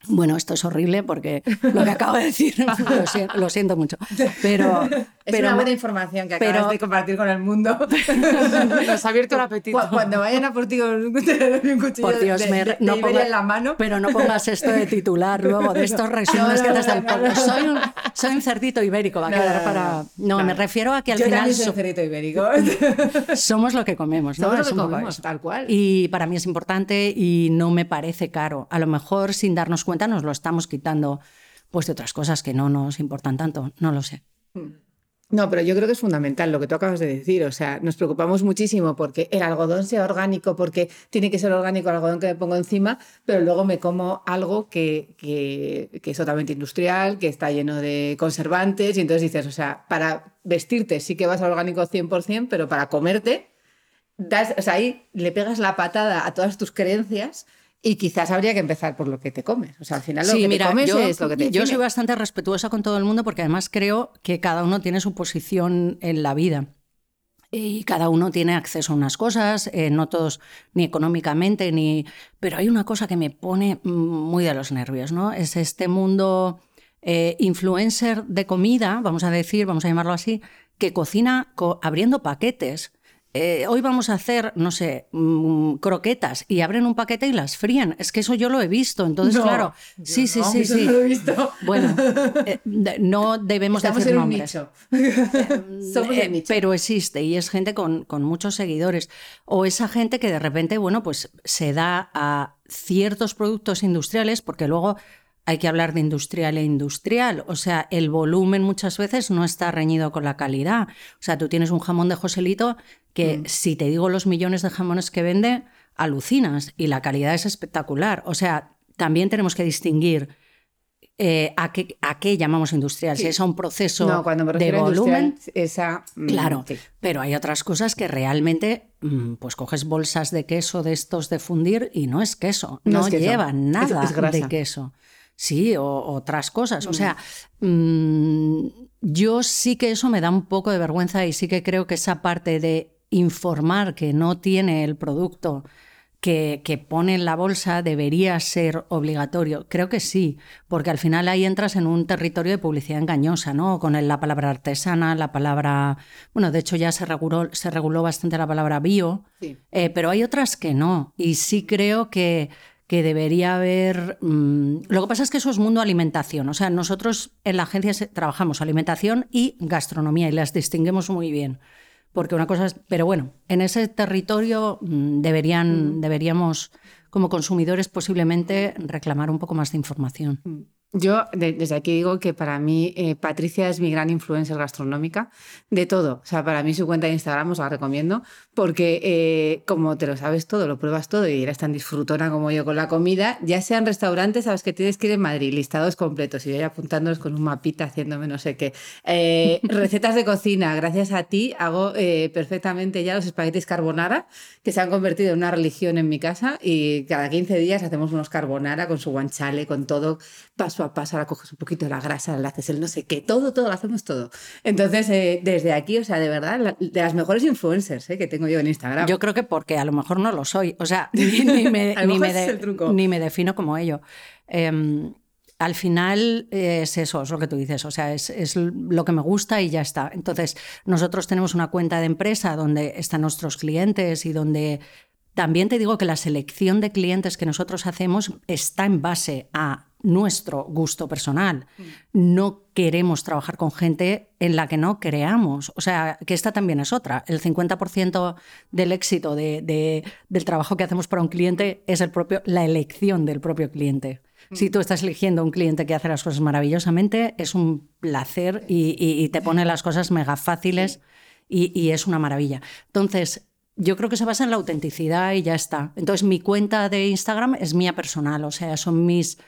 Bueno, esto es horrible porque lo que acabo de decir, lo, siento, mucho. Pero, es una buena información que acabas de compartir con el mundo. Nos ha abierto el apetito. Cuando vayan a por ti con un cuchillo por Dios, de, no en la mano. Pero no pongas esto de titular luego, de estos resúmenes que haces del podcast. Soy un, soy un cerdito ibérico, va a quedar para... No, me refiero a que al Yo final... Yo soy un cerdito ibérico. Somos lo que comemos, ¿no? Somos lo que comemos, tal cual. Y para mí es importante y no me parece caro. A lo mejor sin darnos cuenta nos lo estamos quitando pues de otras cosas que no nos importan tanto, no lo sé. No, pero yo creo que es fundamental lo que tú acabas de decir. O sea, nos preocupamos muchísimo porque el algodón sea orgánico, porque tiene que ser orgánico el algodón que me pongo encima, pero luego me como algo que, que, es totalmente industrial, que está lleno de conservantes, y entonces dices, o sea, para vestirte sí que vas al orgánico 100%, pero para comerte, das, o sea, ahí le pegas la patada a todas tus creencias y quizás habría que empezar por lo que te comes. O sea, al final lo que te comes es lo que te Yo soy bastante respetuosa con todo el mundo porque además creo que cada uno tiene su posición en la vida. Y cada uno tiene acceso a unas cosas, eh, no todos ni económicamente, ni. Pero hay una cosa que me pone muy de los nervios, ¿no? Es este mundo eh, influencer de comida, vamos a decir, vamos a llamarlo así, que cocina abriendo paquetes eh, hoy vamos a hacer, no sé, mm, croquetas y abren un paquete y las fríen. Es que eso yo lo he visto. Entonces, claro, sí, sí, sí, sí. Lo he visto. Bueno, eh, no debemos Estamos decir en nombres. Un nicho. Somos eh, nicho. Pero existe y es gente con, con muchos seguidores. O esa gente que de repente, bueno, pues se da a ciertos productos industriales porque luego hay que hablar de industrial e industrial. O sea, el volumen muchas veces no está reñido con la calidad. O sea, tú tienes un jamón de Joselito que mm. si te digo los millones de jamones que vende, alucinas y la calidad es espectacular. O sea, también tenemos que distinguir eh, a, qué, a, qué, llamamos industrial, si es un proceso no, cuando de volumen. Esa, mm, claro, pero hay otras cosas que realmente, mm, pues coges bolsas de queso de estos de fundir y no es queso, no, lleva nada de queso. Sí, o, otras cosas. O sea, yo sí que eso me da un poco de vergüenza y sí que creo que esa parte de informar que no tiene el producto que, que, pone en la bolsa debería ser obligatorio. Creo que sí, porque al final ahí entras en un territorio de publicidad engañosa, ¿no? Con la palabra artesana, la palabra. Bueno, de hecho ya se reguló, se reguló bastante la palabra bio, eh, pero hay otras que no. Y sí creo que, que debería haber... mm, lo que pasa es que eso es mundo alimentación. O sea, nosotros en la agencia trabajamos alimentación y gastronomía y las distinguimos muy bien. Porque una cosa es... Pero bueno, en ese territorio mm, deberían, deberíamos, como consumidores, posiblemente reclamar un poco más de información. Yo de- desde aquí digo que para mí eh, Patricia es mi gran influencer gastronómica de todo. O sea, para mí su cuenta de Instagram os la recomiendo porque eh, como te lo sabes todo, lo pruebas todo y eres tan disfrutona como yo con la comida, ya sean restaurantes, sabes que tienes que ir en Madrid, listados completos y yo ya apuntándolos con un mapita haciéndome no sé qué. Eh, recetas de cocina, gracias a ti hago eh, perfectamente ya los espaguetis carbonara que se han convertido en una religión en mi casa y cada 15 días hacemos unos carbonara con su guanciale, con todo paso a paso, ahora coges un poquito de la grasa, le haces el no sé qué, todo, todo, lo hacemos todo. Entonces, desde aquí, o sea, de verdad, la- de las mejores influencers que tengo yo en Instagram. Yo creo que porque a lo mejor no lo soy. O sea, ni, ni me, ni me de- ni me defino como ello. Em, al final eh, es eso, es lo que tú dices, o sea, es, es lo que me gusta y ya está. Entonces, nosotros tenemos una cuenta de empresa donde están nuestros clientes y donde también te digo que la selección de clientes que nosotros hacemos está en base a nuestro gusto personal. No queremos trabajar con gente en la que no creamos. O sea, que esta también es otra. El 50% del éxito de- de- del trabajo que hacemos para un cliente es el propio, la elección del propio cliente. Si tú estás eligiendo un cliente que hace las cosas maravillosamente, es un placer y, y- y te pone las cosas mega fáciles y, y es una maravilla. Entonces, yo creo que se basa en la autenticidad y ya está. Entonces, mi cuenta de Instagram es mía personal, o sea, son mis,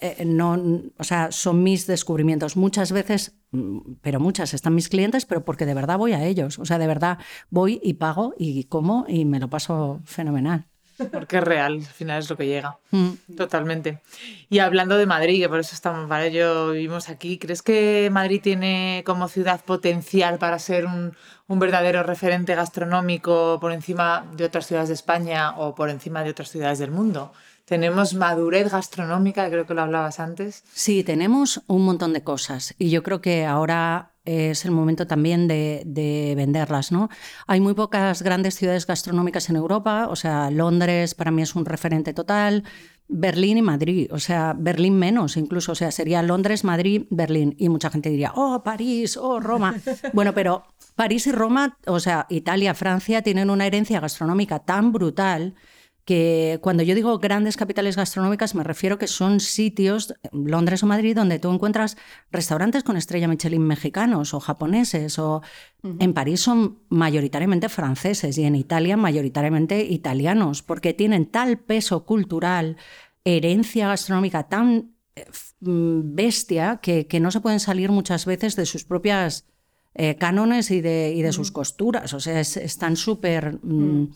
eh, no, o sea, son mis descubrimientos. Muchas veces, mm, pero muchas están mis clientes, pero porque de verdad voy a ellos. O sea, de verdad voy y pago y como y me lo paso fenomenal. Porque es real, al final es lo que llega. Mm. Totalmente. Y hablando de Madrid, que por eso estamos, para ello vivimos aquí, ¿crees que Madrid tiene como ciudad potencial para ser un, un verdadero referente gastronómico por encima de otras ciudades de España o por encima de otras ciudades del mundo? Tenemos madurez gastronómica, creo que lo hablabas antes. Sí, tenemos un montón de cosas y yo creo que ahora es el momento también de, de venderlas. ¿no? Hay muy pocas grandes ciudades gastronómicas en Europa, o sea, Londres para mí es un referente total, Berlín y Madrid, o sea, Berlín menos incluso, o sea, sería Londres, Madrid, Berlín. Y mucha gente diría, oh, París, oh, Roma. bueno, pero París y Roma, o sea, Italia, Francia, tienen una herencia gastronómica tan brutal que cuando yo digo grandes capitales gastronómicas me refiero que son sitios, Londres o Madrid, donde tú encuentras restaurantes con estrella Michelin mexicanos o japoneses, o en París son mayoritariamente franceses y en Italia mayoritariamente italianos, porque tienen tal peso cultural, herencia gastronómica tan eh, mm, bestia que, que no se pueden salir muchas veces de sus propias eh, cánones y de, y de sus costuras. O sea, es- están súper... mm,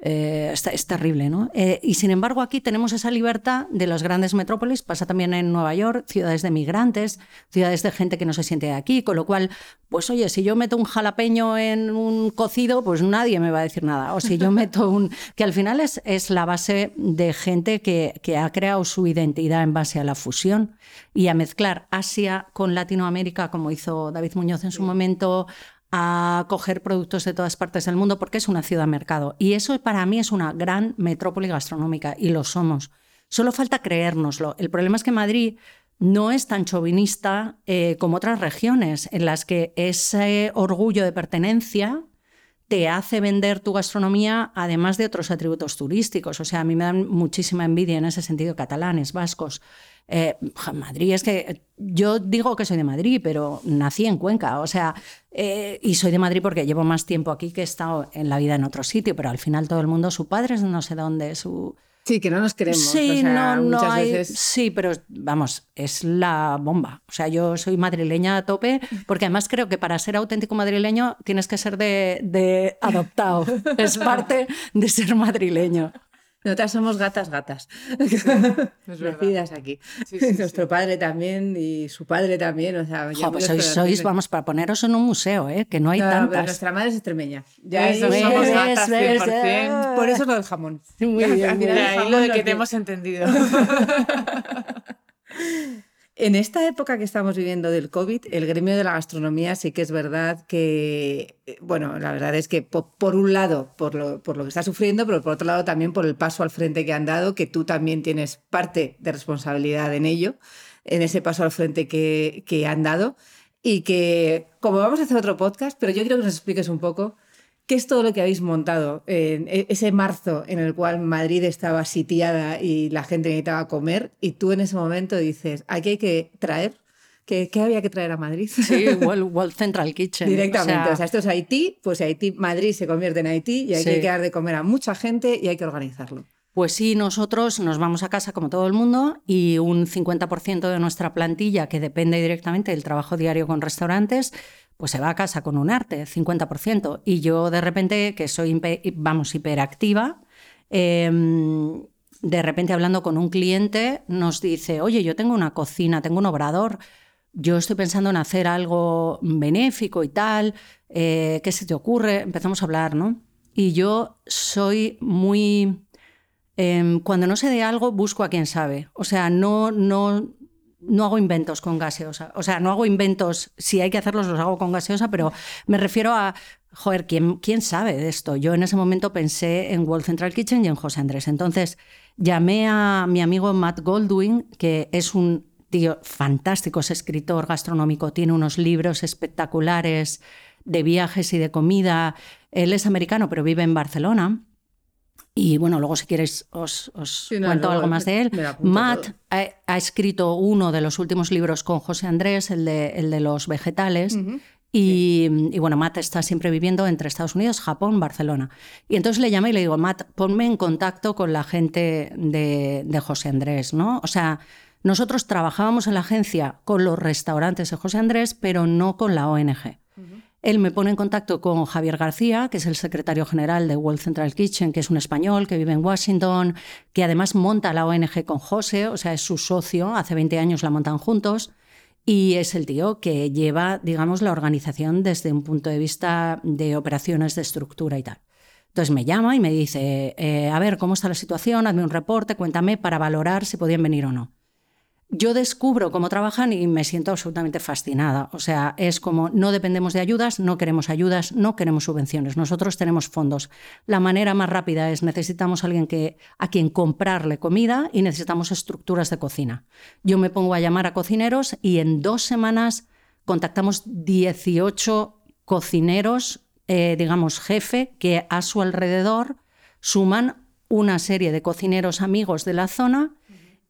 eh, es terrible, ¿no? Eh, y sin embargo, aquí tenemos esa libertad de las grandes metrópolis, pasa también en Nueva York, ciudades de migrantes, ciudades de gente que no se siente de aquí, con lo cual, pues oye, si yo meto un jalapeño en un cocido, pues nadie me va a decir nada. O si yo meto un. que al final es, es la base de gente que, que ha creado su identidad en base a la fusión y a mezclar Asia con Latinoamérica, como hizo David Muñoz en su momento, a coger productos de todas partes del mundo porque es una ciudad-mercado. Y eso para mí es una gran metrópoli gastronómica y lo somos. Solo falta creérnoslo. El problema es que Madrid no es tan chauvinista eh, como otras regiones en las que ese orgullo de pertenencia te hace vender tu gastronomía además de otros atributos turísticos. O sea, a mí me dan muchísima envidia en ese sentido catalanes, vascos. Eh, Madrid es que yo digo que soy de Madrid, pero nací en Cuenca, o sea, eh, y soy de Madrid porque llevo más tiempo aquí que he estado en la vida en otro sitio, pero al final todo el mundo, su padre es de no sé dónde, su... Sí, que no nos queremos. Sí, o sea, no, no hay. veces- Sí, pero vamos, es la bomba. O sea, yo soy madrileña a tope, porque además creo que para ser auténtico madrileño tienes que ser de, de adoptado. es parte de ser madrileño. Nosotras somos gatas, gatas. es verdad. Nacidas aquí. Sí, sí, Nuestro padre también y su padre también. O sea, Jo, ya pues sois, sois, vamos, para poneros en un museo, ¿eh? que no hay No, pero tantas. nuestra madre es extremeña. Ya Eso ahí- somos gatas ¿Ves? 100%. Por eso es lo del jamón. Muy Al bien, final el ahí jamón lo de que te hemos entendido. En esta época que estamos viviendo del COVID, el gremio de la gastronomía sí que es verdad que, eh, bueno, la verdad es que por, un lado, por lo, por lo, que está sufriendo, pero por otro lado también por el paso al frente que han dado, que tú también tienes parte de responsabilidad en ello, en ese paso al frente que, que han dado. Y que, como vamos a hacer otro podcast, pero yo quiero que nos expliques un poco ¿Qué es todo lo que habéis montado en e, ese marzo en el cual Madrid estaba sitiada y la gente necesitaba comer? Y tú en ese momento dices, aquí hay que traer. ¿Qué, había que traer a Madrid? Sí, World, Central Kitchen. Directamente. O sea, esto es Haití, pues Haití, Madrid se convierte en Haití y hay que dar de comer a mucha gente y hay que organizarlo. Pues sí, nosotros nos vamos a casa como todo el mundo y un 50% de nuestra plantilla, que depende directamente del trabajo diario con restaurantes, pues se va a casa con un arte, 50%. Y yo de repente, que soy, vamos, hiperactiva, em, de repente hablando con un cliente nos dice, oye, yo tengo una cocina, tengo un obrador, yo estoy pensando en hacer algo benéfico y tal, eh, ¿qué se te ocurre? Empezamos a hablar, ¿no? Y yo soy muy... Em, cuando no sé de algo, busco a quien sabe. O sea, no, no, no hago inventos con gaseosa. O sea, no hago inventos, si hay que hacerlos, los hago con gaseosa, pero me refiero a, joder, ¿quién, quién sabe de esto? Yo en ese momento pensé en World Central Kitchen y en José Andrés. Entonces llamé a mi amigo Matt Goldwyn, que es un tío fantástico, es escritor gastronómico, tiene unos libros espectaculares de viajes y de comida. Él es americano, pero vive en Barcelona. Y bueno, luego si quieres os, cuento algo más de él. Matt ha, escrito uno de los últimos libros con José Andrés, el de, el de los vegetales. y, bueno, Matt está siempre viviendo entre Estados Unidos, Japón, Barcelona. Y entonces le llamé y le digo, Matt, ponme en contacto con la gente de, de José Andrés, ¿no? O sea, nosotros trabajábamos en la agencia con los restaurantes de José Andrés, pero no con la ONG. Él me pone en contacto con Javier García, que es el secretario general de World Central Kitchen, que es un español que vive en Washington, que además monta la ONG con José, o sea, es su socio, hace 20 años la montan juntos, y es el tío que lleva, digamos, la organización desde un punto de vista de operaciones de estructura y tal. Entonces me llama y me dice, eh, a ver, ¿cómo está la situación? Hazme un reporte, cuéntame para valorar si podían venir o no yo descubro cómo trabajan y me siento absolutamente fascinada. O sea, es como no dependemos de ayudas, no queremos ayudas, no queremos subvenciones. Nosotros tenemos fondos. La manera más rápida es necesitamos a alguien que, a quien comprarle comida y necesitamos estructuras de cocina. Yo me pongo a llamar a cocineros y en dos semanas contactamos 18 cocineros, eh, digamos, jefe, que a su alrededor suman una serie de cocineros amigos de la zona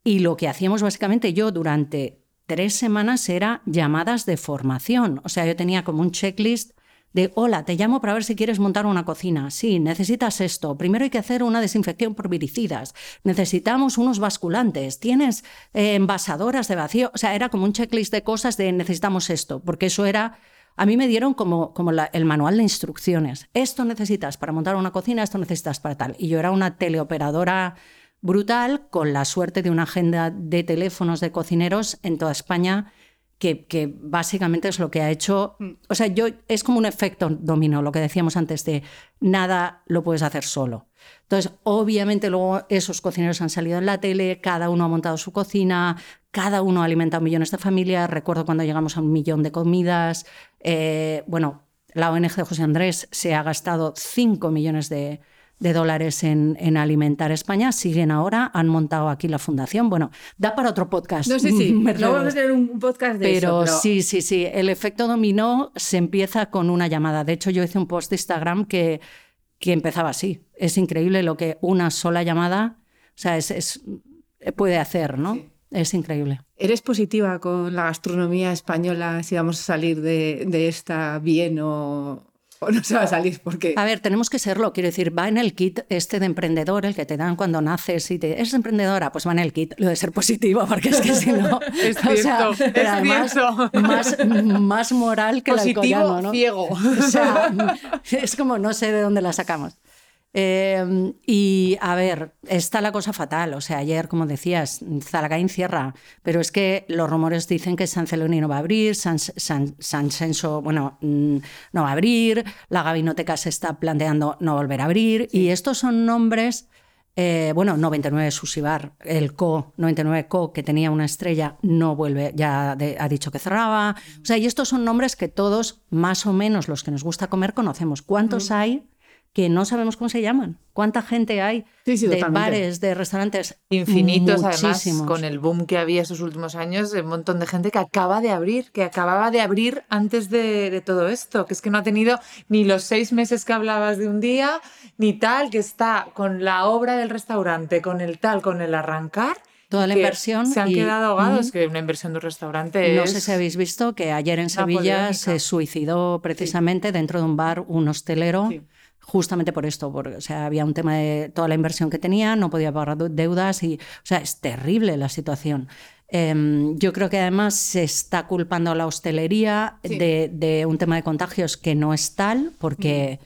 y lo que hacíamos básicamente yo durante tres semanas era llamadas de formación. O sea, yo tenía como un checklist de, hola, te llamo para ver si quieres montar una cocina. Sí, necesitas esto. Primero hay que hacer una desinfección por viricidas. Necesitamos unos basculantes. Tienes eh, envasadoras de vacío. O sea, era como un checklist de cosas de necesitamos esto, porque eso era... A mí me dieron como, como el manual de instrucciones. Esto necesitas para montar una cocina, esto necesitas para tal. Y yo era una teleoperadora brutal, con la suerte de una agenda de teléfonos de cocineros en toda España, que, que, básicamente es lo que ha hecho. O sea, yo es como un efecto dominó, lo que decíamos antes de nada lo puedes hacer solo. Entonces, obviamente, luego esos cocineros han salido en la tele, cada uno ha montado su cocina, cada uno ha alimentado millones de familias. Recuerdo cuando llegamos a un millón de comidas. Eh, bueno, la ONG de José Andrés se ha gastado 5 millones de, de dólares en, en, Alimentar España, siguen ahora, han montado aquí la fundación. Bueno, da para otro podcast. No, sí, sí, no vamos a tener un podcast de pero eso. Pero sí, sí, sí, el efecto dominó se empieza con una llamada. De hecho, yo hice un post de Instagram que, que empezaba así. Es increíble lo que una sola llamada, o sea, es, puede hacer, ¿no? Es increíble. ¿Eres positiva con la gastronomía española si vamos a salir de, de esta bien o, o no se va a salir porque... A ver, tenemos que serlo, quiero decir, va en el kit este de emprendedor, el que te dan cuando naces y te... ¿Eres emprendedora? Pues va en el kit, lo de ser positivo, porque es que si no... es cierto, es además, Más, más moral que Positivo, el alcoyano, ¿no? ciego. O sea, es como no sé de dónde la sacamos. Em, y a ver, está la cosa fatal. O sea, ayer, como decías, Zalagain cierra, pero es que los rumores dicen que San Celoni no va a abrir, San, San, San Senso, bueno, mm, no va a abrir, la Gabinoteca se está planteando no volver a abrir, y estos son nombres Eh, bueno, 99 Sushi Bar, el Co, 99 Co, que tenía una estrella, no vuelve, ya ha dicho que cerraba. O sea, y estos son nombres que todos, más o menos los que nos gusta comer, conocemos. ¿Cuántos hay que no sabemos cómo se llaman. ¿Cuánta gente hay de bares, de restaurantes? Infinitos, además, con el boom que había estos últimos años, un montón de gente que acaba de abrir, que acababa de abrir antes de, todo esto, que es que no ha tenido ni los seis meses que hablabas de un día, ni tal, que está con la obra del restaurante, con el tal, con el arrancar. Toda la inversión. Se han quedado ahogados, que una inversión de un restaurante No sé si habéis visto que ayer en Sevilla se suicidó precisamente dentro de un bar un hostelero justamente por esto, porque o sea, había un tema de toda la inversión que tenía, no podía pagar deudas y, o sea, es terrible la situación. Em, yo creo que además se está culpando a la hostelería de, de, un tema de contagios que no es tal, porque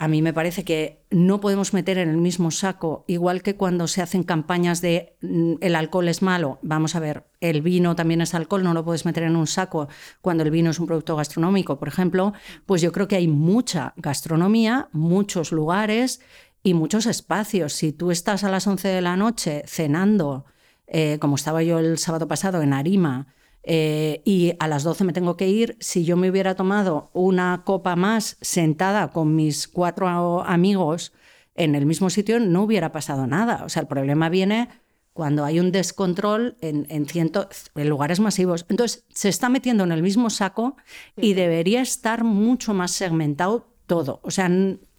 a mí me parece que no podemos meter en el mismo saco, igual que cuando se hacen campañas de mm, el alcohol es malo, vamos a ver, el vino también es alcohol, no lo puedes meter en un saco cuando el vino es un producto gastronómico, por ejemplo, pues yo creo que hay mucha gastronomía, muchos lugares y muchos espacios. Si tú estás a las 11 de la noche cenando, eh, como estaba yo el sábado pasado en Arima, eh, y a las 12 me tengo que ir, si yo me hubiera tomado una copa más sentada con mis cuatro amigos en el mismo sitio, no hubiera pasado nada. O sea, el problema viene cuando hay un descontrol en, en, en lugares masivos. Entonces, se está metiendo en el mismo saco y debería estar mucho más segmentado todo. O sea,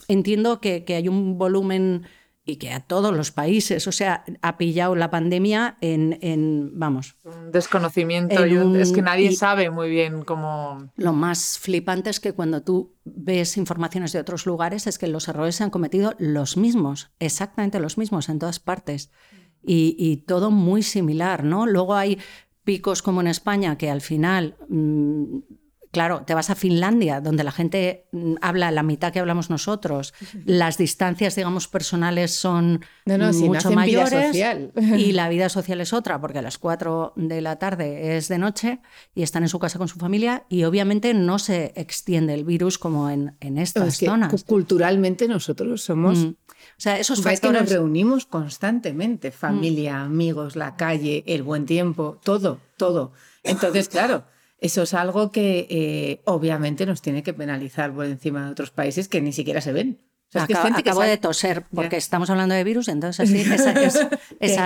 entiendo que, que hay un volumen y que a todos los países, o sea, ha pillado la pandemia en, en vamos. Un desconocimiento, es que nadie sabe muy bien cómo... Lo más flipante es que cuando tú ves informaciones de otros lugares es que los errores se han cometido los mismos, exactamente los mismos en todas partes. Y, y todo muy similar, ¿no? Luego hay picos como en España que al final mm, Claro, te vas a Finlandia, donde la gente mm, habla la mitad que hablamos nosotros, las distancias, digamos, personales son mucho mayores y la vida social es otra, porque a las 4 de la tarde es de noche y están en su casa con su familia y obviamente no se extiende el virus como en, en estas zonas. Culturalmente nosotros somos... Mm. O sea, esos factores... que nos reunimos constantemente, familia, mm. amigos, la calle, el buen tiempo, todo, todo. Entonces, claro eso es algo que eh, obviamente nos tiene que penalizar por encima de otros países que ni siquiera se ven. O sea, acabo, que acabo de toser porque estamos hablando de virus, entonces así, esa, esa,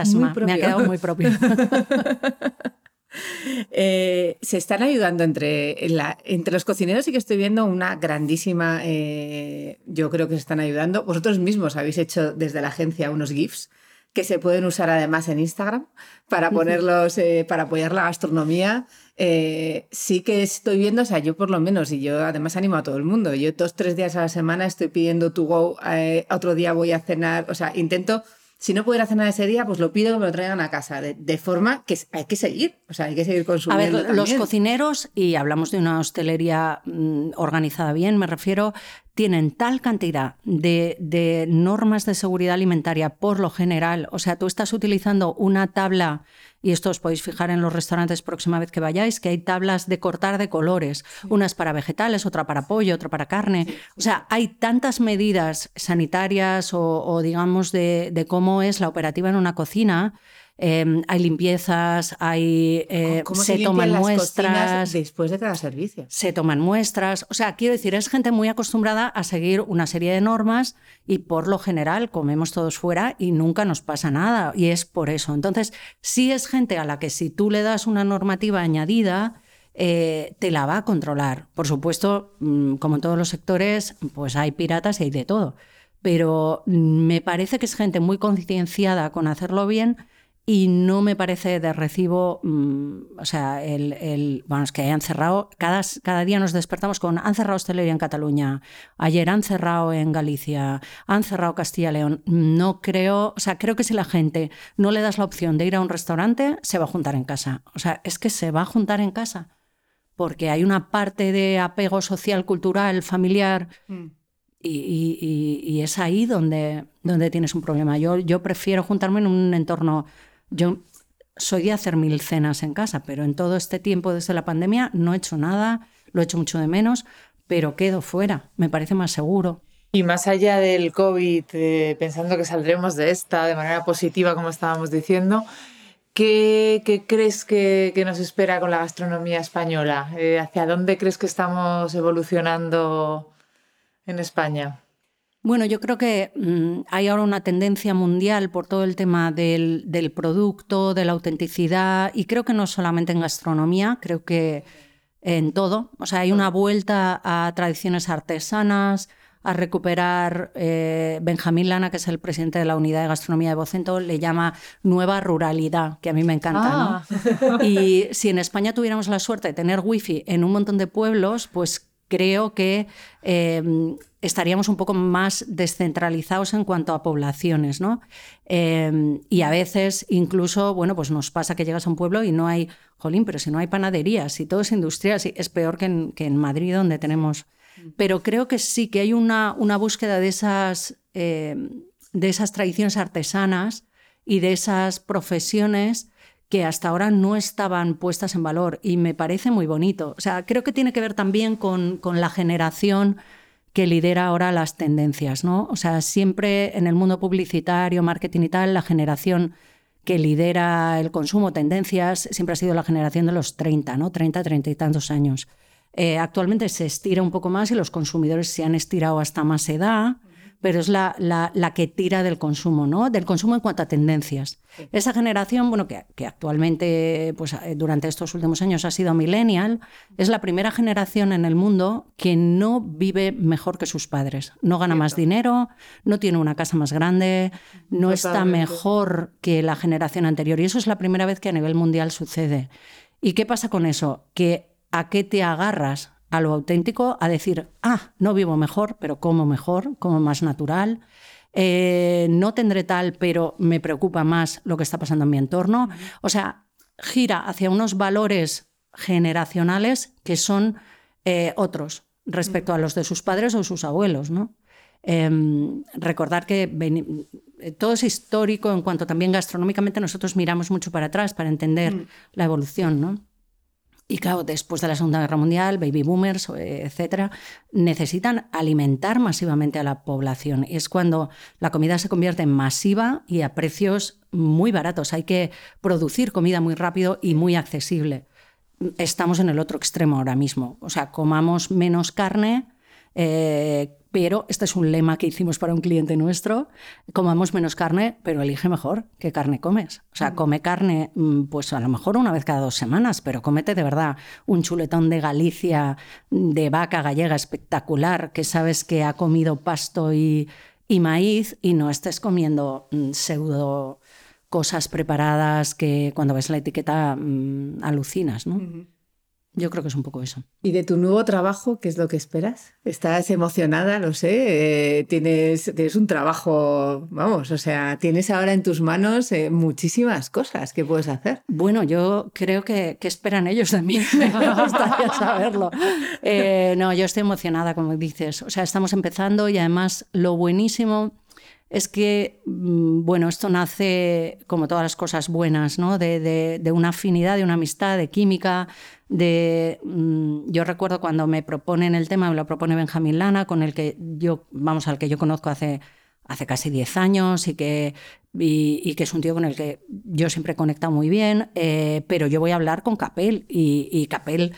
asma, me ha quedado muy propio. Eh, se están ayudando entre, entre los cocineros y que estoy viendo una grandísima, eh, yo creo que se están ayudando. Vosotros mismos habéis hecho desde la agencia unos GIFs que se pueden usar además en Instagram para ponerlos, para apoyar la gastronomía eh, sí que estoy viendo, o sea, yo por lo menos, y yo además animo a todo el mundo, yo dos, tres días a la semana estoy pidiendo tu go, eh, otro día voy a cenar, o sea, intento si no pudiera cenar ese día, pues lo pido que me lo traigan a casa, de, forma que hay que seguir, o sea, hay que seguir consumiendo. A ver, los cocineros, y hablamos de una hostelería mm, organizada bien, me refiero, tienen tal cantidad de, de, normas de seguridad alimentaria por lo general, o sea, tú estás utilizando una tabla y esto os podéis fijar en los restaurantes próxima vez que vayáis, que hay tablas de cortar de colores, unas para vegetales, otra para pollo, otra para carne. O sea, hay tantas medidas sanitarias o, digamos de, cómo es la operativa en una cocina. Em, hay limpiezas, hay eh, se, toman muestras después de cada servicio. Se toman muestras, o sea, quiero decir, es gente muy acostumbrada a seguir una serie de normas y por lo general comemos todos fuera y nunca nos pasa nada. Y es por eso. Entonces, sí es gente a la que si tú le das una normativa añadida, eh, te la va a controlar. Por supuesto, mm, como en todos los sectores, pues hay piratas y hay de todo. Pero me parece que es gente muy concienciada con hacerlo bien y no me parece de recibo, mm, o sea, el, el, bueno, es que hayan cerrado, cada, cada día nos despertamos con, han cerrado hostelería en Cataluña, ayer han cerrado en Galicia, han cerrado Castilla León. No creo, o sea, creo que si la gente no le das la opción de ir a un restaurante, se va a juntar en casa. O sea, es que se va a juntar en casa, porque hay una parte de apego social, cultural, familiar. Mm. Y, y, y, es ahí donde, donde tienes un problema. Yo, yo prefiero juntarme en un entorno yo soy de hacer mil cenas en casa, pero en todo este tiempo desde la pandemia no he hecho nada, lo he hecho mucho de menos, pero quedo fuera, me parece más seguro. Y más allá del COVID, eh, pensando que saldremos de esta de manera positiva, como estábamos diciendo, ¿qué, crees que, que, nos espera con la gastronomía española? Eh, ¿Hacia dónde crees que estamos evolucionando en España? Bueno, yo creo que mmm, hay ahora una tendencia mundial por todo el tema del, del, producto, de la autenticidad, y creo que no solamente en gastronomía, creo que en todo. O sea, hay una vuelta a tradiciones artesanas, a recuperar, eh, Benjamín Lana, que es el presidente de la Unidad de Gastronomía de Vocento, le llama nueva ruralidad, que a mí me encanta. Ah. ¿no? Y si en España tuviéramos la suerte de tener wifi en un montón de pueblos, pues creo que eh, estaríamos un poco más descentralizados en cuanto a poblaciones, ¿no? Eh, y a veces incluso, bueno, pues nos pasa que llegas a un pueblo y no hay, jolín, pero si no hay panaderías, y todo es industrial, sí, es peor que en, que en, Madrid donde tenemos... Pero creo que sí, que hay una, una búsqueda de esas, eh, de esas tradiciones artesanas y de esas profesiones que hasta ahora no estaban puestas en valor y me parece muy bonito. O sea, creo que tiene que ver también con, con la generación que lidera ahora las tendencias, ¿no? O sea, siempre en el mundo publicitario, marketing y tal, la generación que lidera el consumo, tendencias, siempre ha sido la generación de los 30, ¿no? 30, 30 y tantos años. Eh, actualmente se estira un poco más y los consumidores se han estirado hasta más edad pero es la, la, la, que tira del consumo, ¿no? Del consumo en cuanto a tendencias. Sí. Esa generación, bueno, que, que, actualmente, pues eh, durante estos últimos años ha sido millennial, es la primera generación en el mundo que no vive mejor que sus padres. No gana Cierto. más dinero, no tiene una casa más grande, no Totalmente. está mejor que la generación anterior. Y eso es la primera vez que a nivel mundial sucede. ¿Y qué pasa con eso? Que a qué te agarras a lo auténtico, a decir, ah, no vivo mejor, pero como mejor, como más natural. Eh, no tendré tal, pero me preocupa más lo que está pasando en mi entorno. O sea, gira hacia unos valores generacionales que son eh, otros respecto a los de sus padres o sus abuelos, ¿no? Eh, recordar que todo es histórico en cuanto también gastronómicamente nosotros miramos mucho para atrás para entender mm. la evolución, ¿no? Y claro, después de la Segunda Guerra Mundial, baby boomers, etcétera, necesitan alimentar masivamente a la población. Es cuando la comida se convierte en masiva y a precios muy baratos. Hay que producir comida muy rápido y muy accesible. Estamos en el otro extremo ahora mismo. O sea, comamos menos carne, eh, pero este es un lema que hicimos para un cliente nuestro, comamos menos carne, pero elige mejor qué carne comes. O sea, come carne, mm, pues a lo mejor una vez cada dos semanas, pero cómete de verdad un chuletón de Galicia, de vaca gallega espectacular, que sabes que ha comido pasto y, y maíz, y no estés comiendo mm, pseudo cosas preparadas que cuando ves la etiqueta alucinas, ¿no? Uh -huh. Yo creo que es un poco eso. ¿Y de tu nuevo trabajo, qué es lo que esperas? ¿Estás emocionada? Lo sé. Eh, tienes, tienes un trabajo, vamos, o sea, tienes ahora en tus manos eh, muchísimas cosas que puedes hacer. Bueno, yo creo que, que esperan ellos de mí. Me gustaría saberlo. Eh, no, yo estoy emocionada, como dices. O sea, estamos empezando y además lo buenísimo es que, mm, bueno, esto nace como todas las cosas buenas, ¿no? De, una afinidad, de una amistad, de química, de... Mm, yo recuerdo cuando me proponen el tema, me lo propone Benjamín Lana, con el que yo, vamos, al que yo conozco hace, hace casi 10 años y que, y, que es un tío con el que yo siempre he conectado muy bien, eh, pero yo voy a hablar con Capel y, y Capel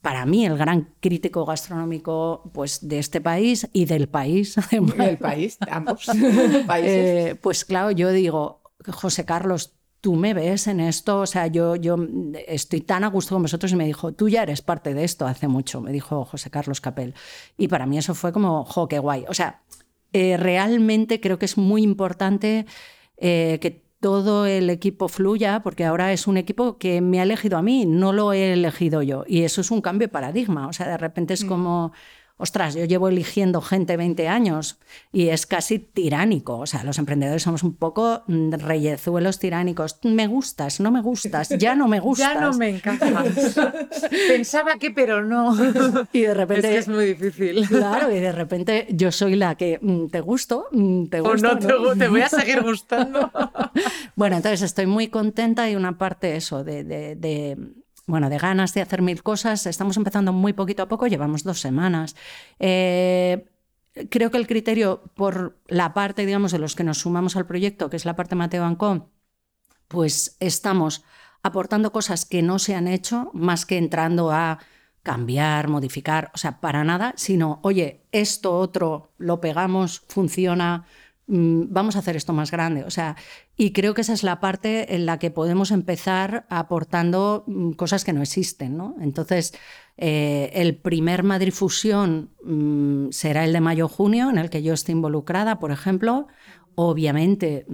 para mí el gran crítico gastronómico pues, de este país y del país. Del país, ambos países. Eh, pues claro, yo digo, José Carlos, tú me ves en esto, o sea, yo, yo estoy tan a gusto con vosotros y me dijo, tú ya eres parte de esto hace mucho, me dijo José Carlos Capel. Y para mí eso fue como, jo, qué guay. O sea, eh, realmente creo que es muy importante eh, que todo el equipo fluya, porque ahora es un equipo que me ha elegido a mí, no lo he elegido yo. Y eso es un cambio de paradigma. O sea, de repente es mm. Ostras, yo llevo eligiendo gente 20 años y es casi tiránico. O sea, los emprendedores somos un poco mm, reyezuelos tiránicos. Me gustas, no me gustas, ya no me gustas. ya no me encajas. Pensaba que, pero no. Y de repente. Es que es muy difícil. Claro, y de repente yo soy la que mm, te gusto, mm, te gusto. O no, ¿no? Te, te, voy a seguir gustando. bueno, entonces estoy muy contenta y una parte eso de, de, de bueno, de ganas de hacer mil cosas. Estamos empezando muy poquito a poco, llevamos dos semanas. Eh, creo que el criterio por la parte, digamos, de los que nos sumamos al proyecto, que es la parte Mateo Ancó, pues estamos aportando cosas que no se han hecho, más que entrando a cambiar, modificar, o sea, para nada, sino, oye, esto otro lo pegamos, funciona, vamos a hacer esto más grande. O sea, y creo que esa es la parte en la que podemos empezar aportando mm, cosas que no existen. ¿no? Entonces, eh, el primer Madrid Fusión mm, será el de mayo-junio, en el que yo esté involucrada, por ejemplo. Obviamente,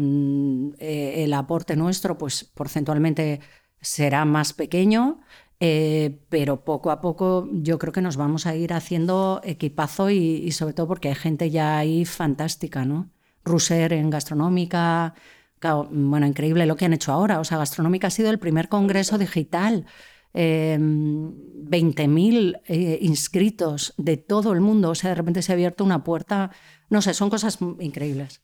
eh, el aporte nuestro, pues porcentualmente será más pequeño. Eh, pero poco a poco yo creo que nos vamos a ir haciendo equipazo y, sobre todo porque hay gente ya ahí fantástica, ¿no? Russer en gastronómica, bueno, increíble lo que han hecho ahora. O sea, gastronómica ha sido el primer congreso digital. 20.000 em, eh, inscritos de todo el mundo, o sea, de repente se ha abierto una puerta, no sé, son cosas increíbles.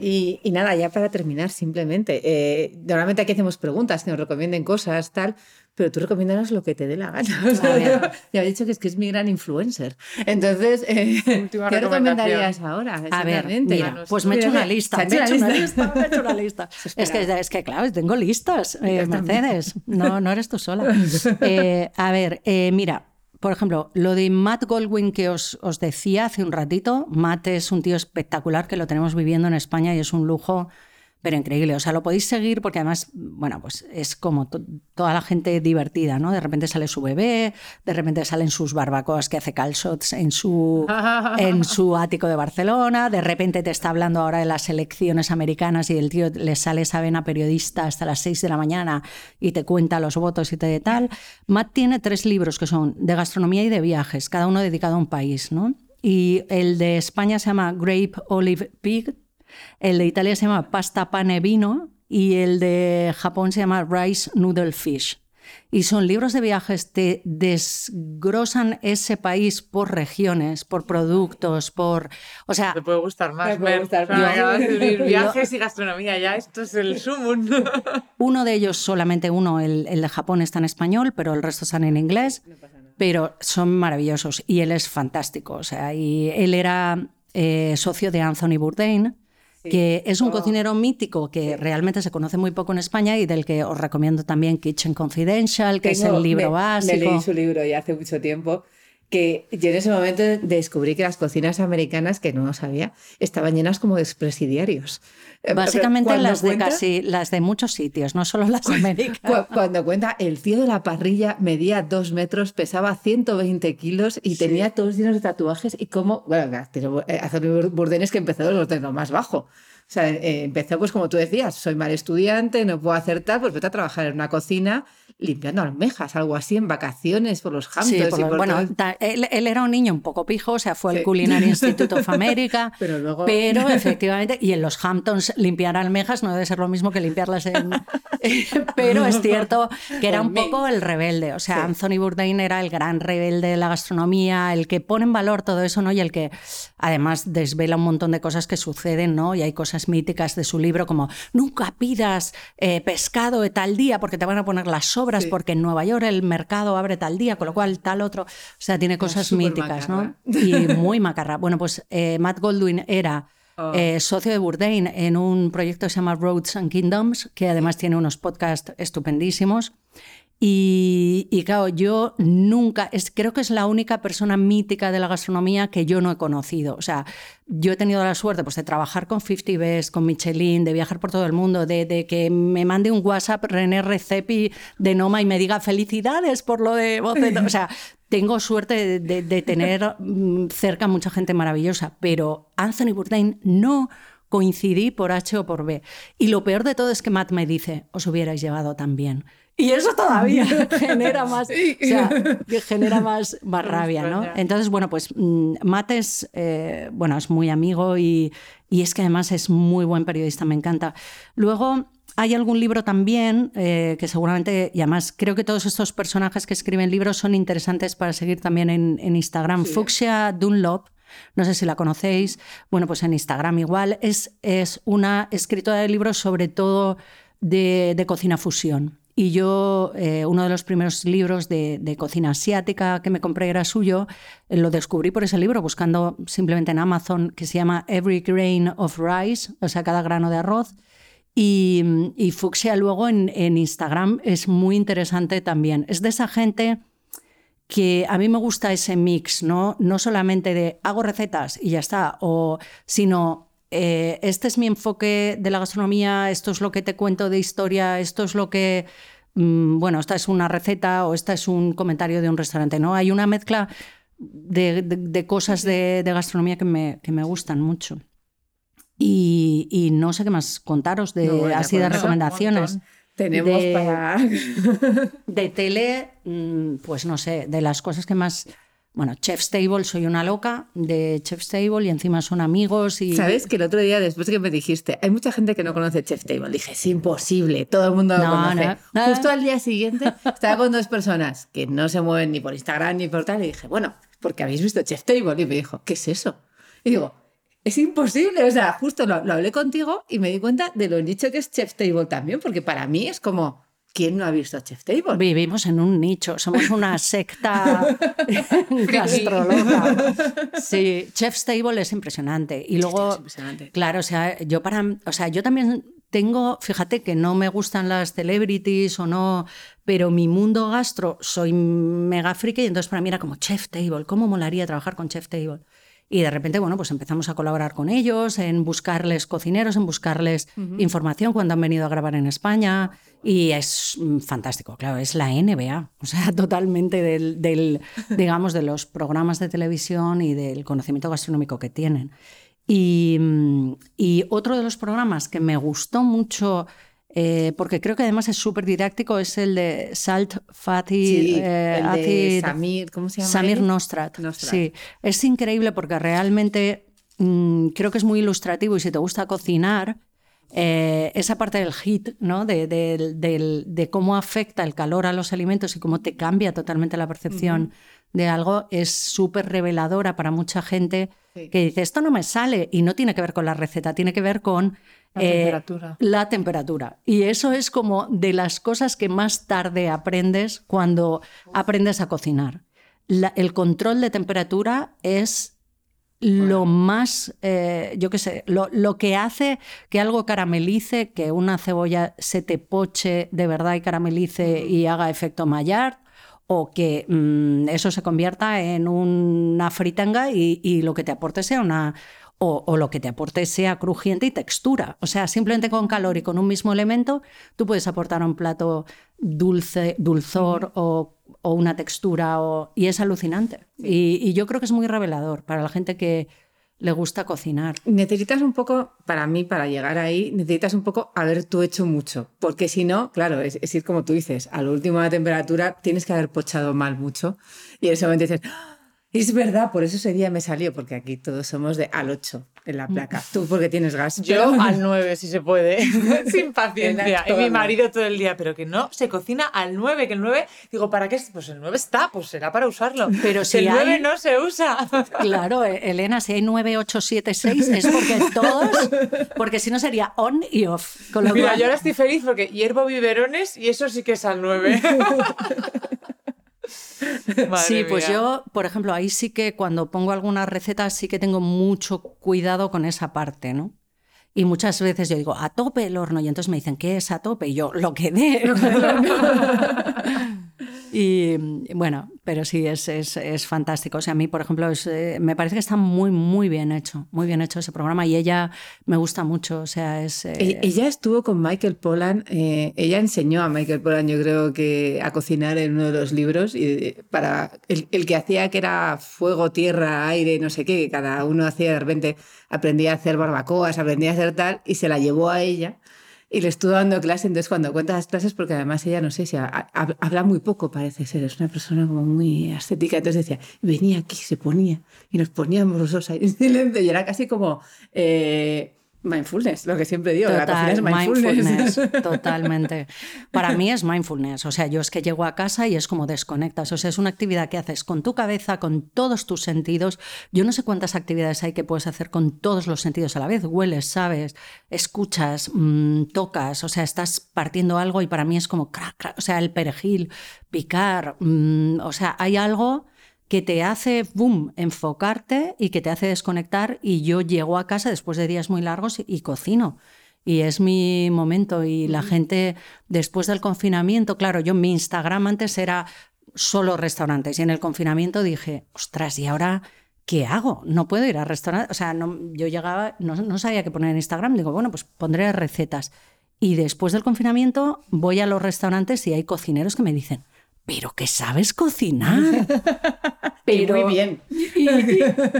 Y, nada, ya para terminar, simplemente, eh, normalmente aquí hacemos preguntas que nos recomienden cosas, tal, pero tú recomiendas lo que te dé la gana. ya he dicho que es que es mi gran influencer. Entonces, eh, ¿qué recomendarías ahora? A ver, mira, pues me he hecho una lista. Me he hecho una lista. Me he hecho una lista. es, que, es que, claro, tengo listas, eh, Mercedes. No, no eres tú sola. Eh, a ver, mira, por ejemplo, lo de Matt Goldwyn que os, os, decía hace un ratito, Matt es un tío espectacular que lo tenemos viviendo en España y es un lujo pero increíble. O sea, lo podéis seguir porque además, bueno, pues es como toda la gente divertida, ¿no? De repente sale su bebé, de repente salen sus barbacoas que hace calzots en su, en su ático de Barcelona, de repente te está hablando ahora de las elecciones americanas y el tío le sale esa vena periodista hasta las 6 de la mañana y te cuenta los votos y te tal. Matt tiene tres libros que son de gastronomía y de viajes, cada uno dedicado a un país, ¿no? Y el de España se llama Grape Olive Pig, el de Italia se llama pasta pane vino y el de Japón se llama rice noodle fish. Y son libros de viajes que desgrosan ese país por regiones, por productos, por... O sea... Te puede gustar más. puede gustar más. viajes y gastronomía, ya esto es el sumum. Uno de ellos, solamente uno, el, de Japón está en español, pero el resto están en inglés. pero son maravillosos y él es fantástico. O sea, y él era eh, socio de Anthony Bourdain que es un oh. cocinero mítico que realmente se conoce muy poco en España y del que os recomiendo también Kitchen Confidential, que es el libro básico. Me leí su libro ya hace mucho tiempo que yo en ese momento descubrí que las cocinas americanas, que no lo sabía, estaban llenas como de expresidiarios. Eh, Básicamente las de casi, las de muchos sitios, no solo las americanas. Cuando cuenta, el tío de la parrilla medía dos metros, pesaba 120 kilos y tenía todos llenos de tatuajes y como, bueno, hacer burdenes que empezó de lo más bajo. O sea, eh, empezó pues como tú decías, soy mal estudiante, no puedo hacer tal, pues vete a trabajar en una cocina limpiando almejas, algo así, en vacaciones por los Hamptons. Sí, bueno, él, era un niño un poco pijo, o sea, fue al Culinary Institute of America, pero, luego... pero efectivamente, y en los Hamptons limpiar almejas no debe ser lo mismo que limpiarlas en... pero es cierto que era un poco el rebelde, o sea, Anthony Bourdain era el gran rebelde de la gastronomía, el que pone en valor todo eso, ¿no? Y el que además desvela un montón de cosas que suceden, ¿no? Y hay cosas míticas de su libro como nunca pidas eh, pescado de tal día porque te van a poner las sobras porque en Nueva York el mercado abre tal día, con lo cual tal otro. O sea, tiene cosas míticas, ¿no? Y muy macarra. Bueno, pues eh, Matt Goldwyn era. Oh. Eh, socio de Bourdain en un proyecto que se llama Roads and Kingdoms, que además tiene unos podcasts estupendísimos. Y, claro, yo nunca, es, creo que es la única persona mítica de la gastronomía que yo no he conocido. O sea, yo he tenido la suerte pues, de trabajar con 50 Best, con Michelin, de viajar por todo el mundo, de, que me mande un WhatsApp René Recepi de Noma y me diga felicidades por lo de O sea, tengo suerte de, de tener mm, cerca mucha gente maravillosa, pero Anthony Bourdain no coincidí por H o por B. Y lo peor de todo es que Matt me dice, os hubierais llevado tan bien. Y eso todavía genera más, o sea, genera más, más rabia, ¿no? Entonces, bueno, pues mm, Matt es, eh, bueno, es muy amigo y, y, es que además es muy buen periodista, me encanta. Luego hay algún libro también eh, que seguramente, y además creo que todos estos personajes que escriben libros son interesantes para seguir también en, en Instagram. Fuxia Dunlop, no sé si la conocéis, bueno, pues en Instagram igual, es, es una escritora de libros sobre todo de, de cocina fusión Y yo, eh, uno de los primeros libros de, cocina asiática que me compré era suyo, lo descubrí por ese libro, buscando simplemente en Amazon, que se llama Every Grain of Rice, o sea, cada grano de arroz. Y, y Fuxia luego en, en Instagram es muy interesante también. Es de esa gente que a mí me gusta ese mix, ¿no? No solamente de hago recetas y ya está, o, sino eh, este es mi enfoque de la gastronomía, esto es lo que te cuento de historia, esto es lo que, mm, bueno, esta es una receta o esta es un comentario de un restaurante, ¿no? Hay una mezcla de, cosas de, gastronomía que me, que me gustan mucho. Y, no sé qué más contaros de así de recomendaciones. Tenemos para. de tele, mm, pues no sé, de las cosas que más. Bueno, Chef's Table, soy una loca de Chef's Table y encima son amigos. y... ¿Sabes que el otro día, después que me dijiste, hay mucha gente que no conoce Chef's Table? Dije, es imposible, todo el mundo lo conoce. Justo al día siguiente estaba con dos personas que no se mueven ni por Instagram ni por tal y dije, bueno, porque habéis visto Chef's Table. Y me dijo, ¿qué es eso? Y digo, es imposible. O sea, justo lo, hablé contigo y me di cuenta de lo nicho que es Chef Table también, porque para mí es como. ¿Quién no ha visto Chef Table? Vivimos en un nicho, somos una secta gastronómica. Sí, Chef's Table es impresionante. Y luego, impresionante. claro, o sea, yo para, o sea, yo también tengo, fíjate que no me gustan las celebrities o no, pero mi mundo gastro soy mega friki y entonces para mí era como Chef Table, ¿cómo molaría trabajar con Chef Table? Y de repente, bueno, pues empezamos a colaborar con ellos, en buscarles cocineros, en buscarles información cuando han venido a grabar en España. Y es mm, fantástico, claro, es la NBA, o sea, totalmente del, digamos, de los programas de televisión y del conocimiento gastronómico que tienen. Y, mm, y otro de los programas que me gustó mucho eh, porque creo que además es súper didáctico, es el de Salt Fatty eh, Samir, ¿cómo se llama? Samir Nostrat. Sí, es increíble porque realmente mm, creo que es muy ilustrativo y si te gusta cocinar, eh, esa parte del heat, ¿no? De, de, cómo afecta el calor a los alimentos y cómo te cambia totalmente la percepción de algo, es súper reveladora para mucha gente que dice, esto no me sale y no tiene que ver con la receta, tiene que ver con la, eh, temperatura. la temperatura. Y eso es como de las cosas que más tarde aprendes cuando aprendes a cocinar. el control de temperatura es lo más, eh, yo qué sé, lo, lo, que hace que algo caramelice, que una cebolla se te poche de verdad y caramelice y haga efecto Maillard, o que mm, eso se convierta en una fritanga y, lo que te aporte sea una... O, lo que te aporte sea crujiente y textura. O sea, simplemente con calor y con un mismo elemento, tú puedes aportar un plato dulce, dulzor o, una textura, y es alucinante. y yo creo que es muy revelador para la gente que, le gusta cocinar. Necesitas un poco, para mí, para llegar ahí, necesitas un poco haber tú hecho mucho. Porque si no, claro, es, es ir como tú dices, a la última temperatura tienes que haber pochado mal mucho. Y en ese momento dices, es verdad, por eso ese día me salió, porque aquí todos somos de al 8 en la placa. Tú porque tienes gas. Yo al 9, si se puede, sin paciencia. Y mi marido todo el día, pero que no, se cocina al 9, que el 9, digo, ¿para qué? Pues el 9 está, pues será para usarlo. Pero si el 9 no se usa. Claro, e-, Elena, si hay 9, 8, 7, 6, es porque todos, porque si no sería on y off. Con lo Mira, yo ahora estoy feliz porque hiervo biberones y eso sí que es al 9. sí, pues yo, por ejemplo, ahí sí que cuando pongo alguna receta sí que tengo mucho cuidado con esa parte, ¿no? Y muchas veces yo digo, a tope el horno, y entonces me dicen, ¿qué es a tope? Y yo, lo que dé. Y bueno, pero sí, es, es, es, fantástico. O sea, a mí, por ejemplo, eh, me parece que está muy, muy bien hecho, muy bien hecho ese programa y ella me gusta mucho. O sea, es... E, eh, ella estuvo con Michael Pollan, eh, ella enseñó a Michael Pollan, yo creo que a cocinar en uno de los libros, y para el, que hacía que era fuego, tierra, aire, no sé qué, cada uno hacía de repente, aprendía a hacer barbacoas, aprendía a hacer tal, y se la llevó a ella y le estuvo dando clase, entonces cuando cuenta las clases, porque además ella, no sé si habla muy poco, parece ser, es una persona como muy estética, entonces decía, venía aquí, se ponía, y nos poníamos los dos ahí en silencio, y era casi como, eh, Mindfulness, lo que siempre digo, la cocina es mindfulness. Totalmente. Para mí es mindfulness. O sea, yo es que llego a casa y es como desconectas. O sea, es una actividad que haces con tu cabeza, con todos tus sentidos. Yo no sé cuántas actividades hay que puedes hacer con todos los sentidos a la vez. Hueles, sabes, escuchas, mm, tocas. O sea, estás partiendo algo y para mí es como crack, crack. O sea, el perejil, picar. Mm, o sea, hay algo que te hace, boom, enfocarte y que te hace desconectar y yo llego a casa después de días muy largos y, cocino. Y es mi momento y la gente después del confinamiento, claro, yo mi Instagram antes era solo restaurantes y en el confinamiento dije, ostras, ¿y ahora qué hago? No puedo ir a restaurantes. O sea, no, yo llegaba, no, no sabía qué poner en Instagram, digo, bueno, pues pondré recetas. Y después del confinamiento voy a los restaurantes y hay cocineros que me dicen, pero que sabes cocinar. pero, Muy bien.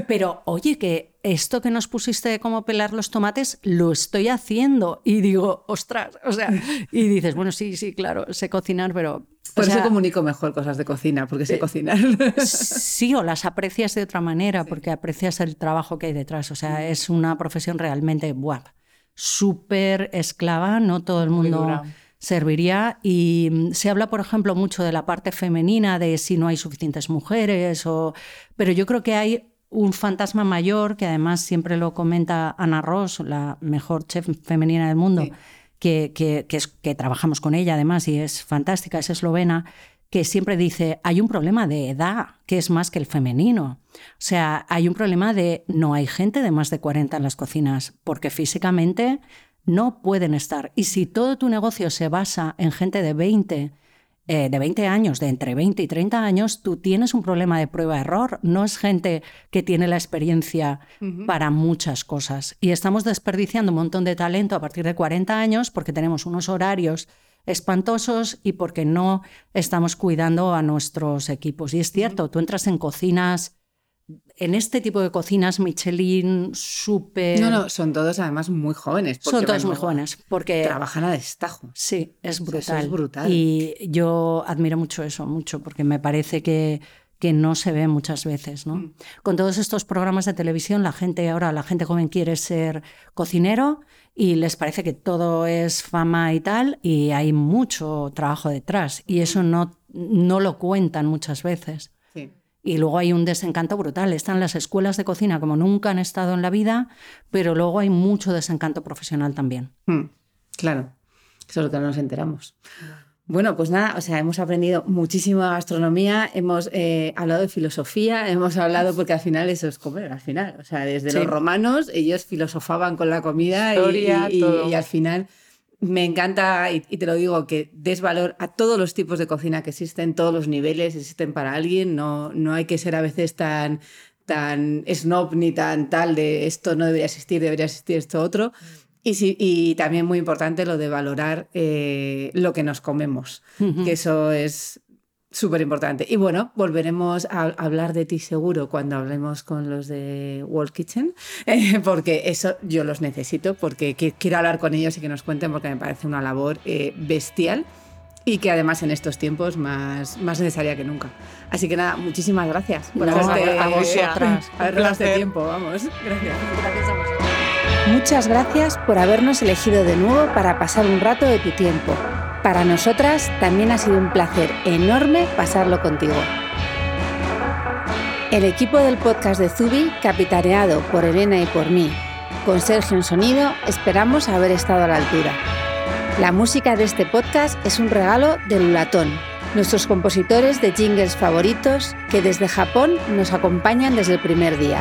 pero oye, que esto que nos pusiste de cómo pelar los tomates, lo estoy haciendo. Y digo, ostras, o sea, y dices, bueno, sí, sí, claro, sé cocinar, pero... Por eso comunico mejor cosas de cocina, porque sé cocinar. Sí, o las aprecias de otra manera, porque aprecias el trabajo que hay detrás. O sea, es una profesión realmente, buah, súper esclava, no todo el mundo serviría. Y mm, se habla, por ejemplo, mucho de la parte femenina, de si no hay suficientes mujeres, o... pero yo creo que hay un fantasma mayor, que además siempre lo comenta Ana Ross, la mejor chef femenina del mundo, que, que, que, es, que trabajamos con ella además y es fantástica, es eslovena, que siempre dice, hay un problema de edad, que es más que el femenino. O sea, hay un problema de no hay gente de más de 40 en las cocinas, porque físicamente no pueden estar. Y si todo tu negocio se basa en gente de 20, eh, de 20 años, de entre 20 y 30 años, tú tienes un problema de prueba-error. No es gente que tiene la experiencia para muchas cosas. Y estamos desperdiciando un montón de talento a partir de 40 años porque tenemos unos horarios espantosos y porque no estamos cuidando a nuestros equipos. Y es cierto, tú entras en cocinas en este tipo de cocinas Michelin súper... No, no, son todos además muy jóvenes. Son todos muy jóvenes porque... Trabajan a destajo. Sí, es brutal. es brutal. Y yo admiro mucho eso, mucho, porque me parece que, que no se ve muchas veces. ¿no? Mm. Con todos estos programas de televisión, la gente ahora, la gente joven quiere ser cocinero y les parece que todo es fama y tal, y hay mucho trabajo detrás. Y eso no, no lo cuentan muchas veces. Y luego hay un desencanto brutal. Están las escuelas de cocina como nunca han estado en la vida, pero luego hay mucho desencanto profesional también. Hmm, claro, eso es lo que no nos enteramos. Bueno, pues nada, o sea, hemos aprendido muchísimo de gastronomía, hemos eh, hablado de filosofía, hemos hablado, porque al final eso es comer, al final. O sea, desde los romanos ellos filosofaban con la comida y al final me encanta, y, te lo digo, que des valor a todos los tipos de cocina que existen, todos los niveles existen para alguien. No, no hay que ser a veces tan, tan snob ni tan tal de esto no debería existir, debería existir esto otro. Y, sí, y también muy importante lo de valorar eh, lo que nos comemos, que eso es Súper importante. Y bueno, volveremos a hablar de ti seguro cuando hablemos con los de World Kitchen, eh, porque eso yo los necesito, porque quiero hablar con ellos y que nos cuenten, porque me parece una labor eh, bestial y que además en estos tiempos más, más necesaria que nunca. Así que nada, muchísimas gracias por no, este, a vosotras. este tiempo. Vamos, gracias. Gracias a vosotros. Muchas gracias por habernos elegido de nuevo para pasar un rato de tu tiempo. Para nosotras también ha sido un placer enorme pasarlo contigo. El equipo del podcast de Zubi, capitaneado por Elena y por mí, con Sergio en sonido, esperamos haber estado a la altura. La música de este podcast es un regalo de Lulatón, nuestros compositores de jingles favoritos que desde Japón nos acompañan desde el primer día.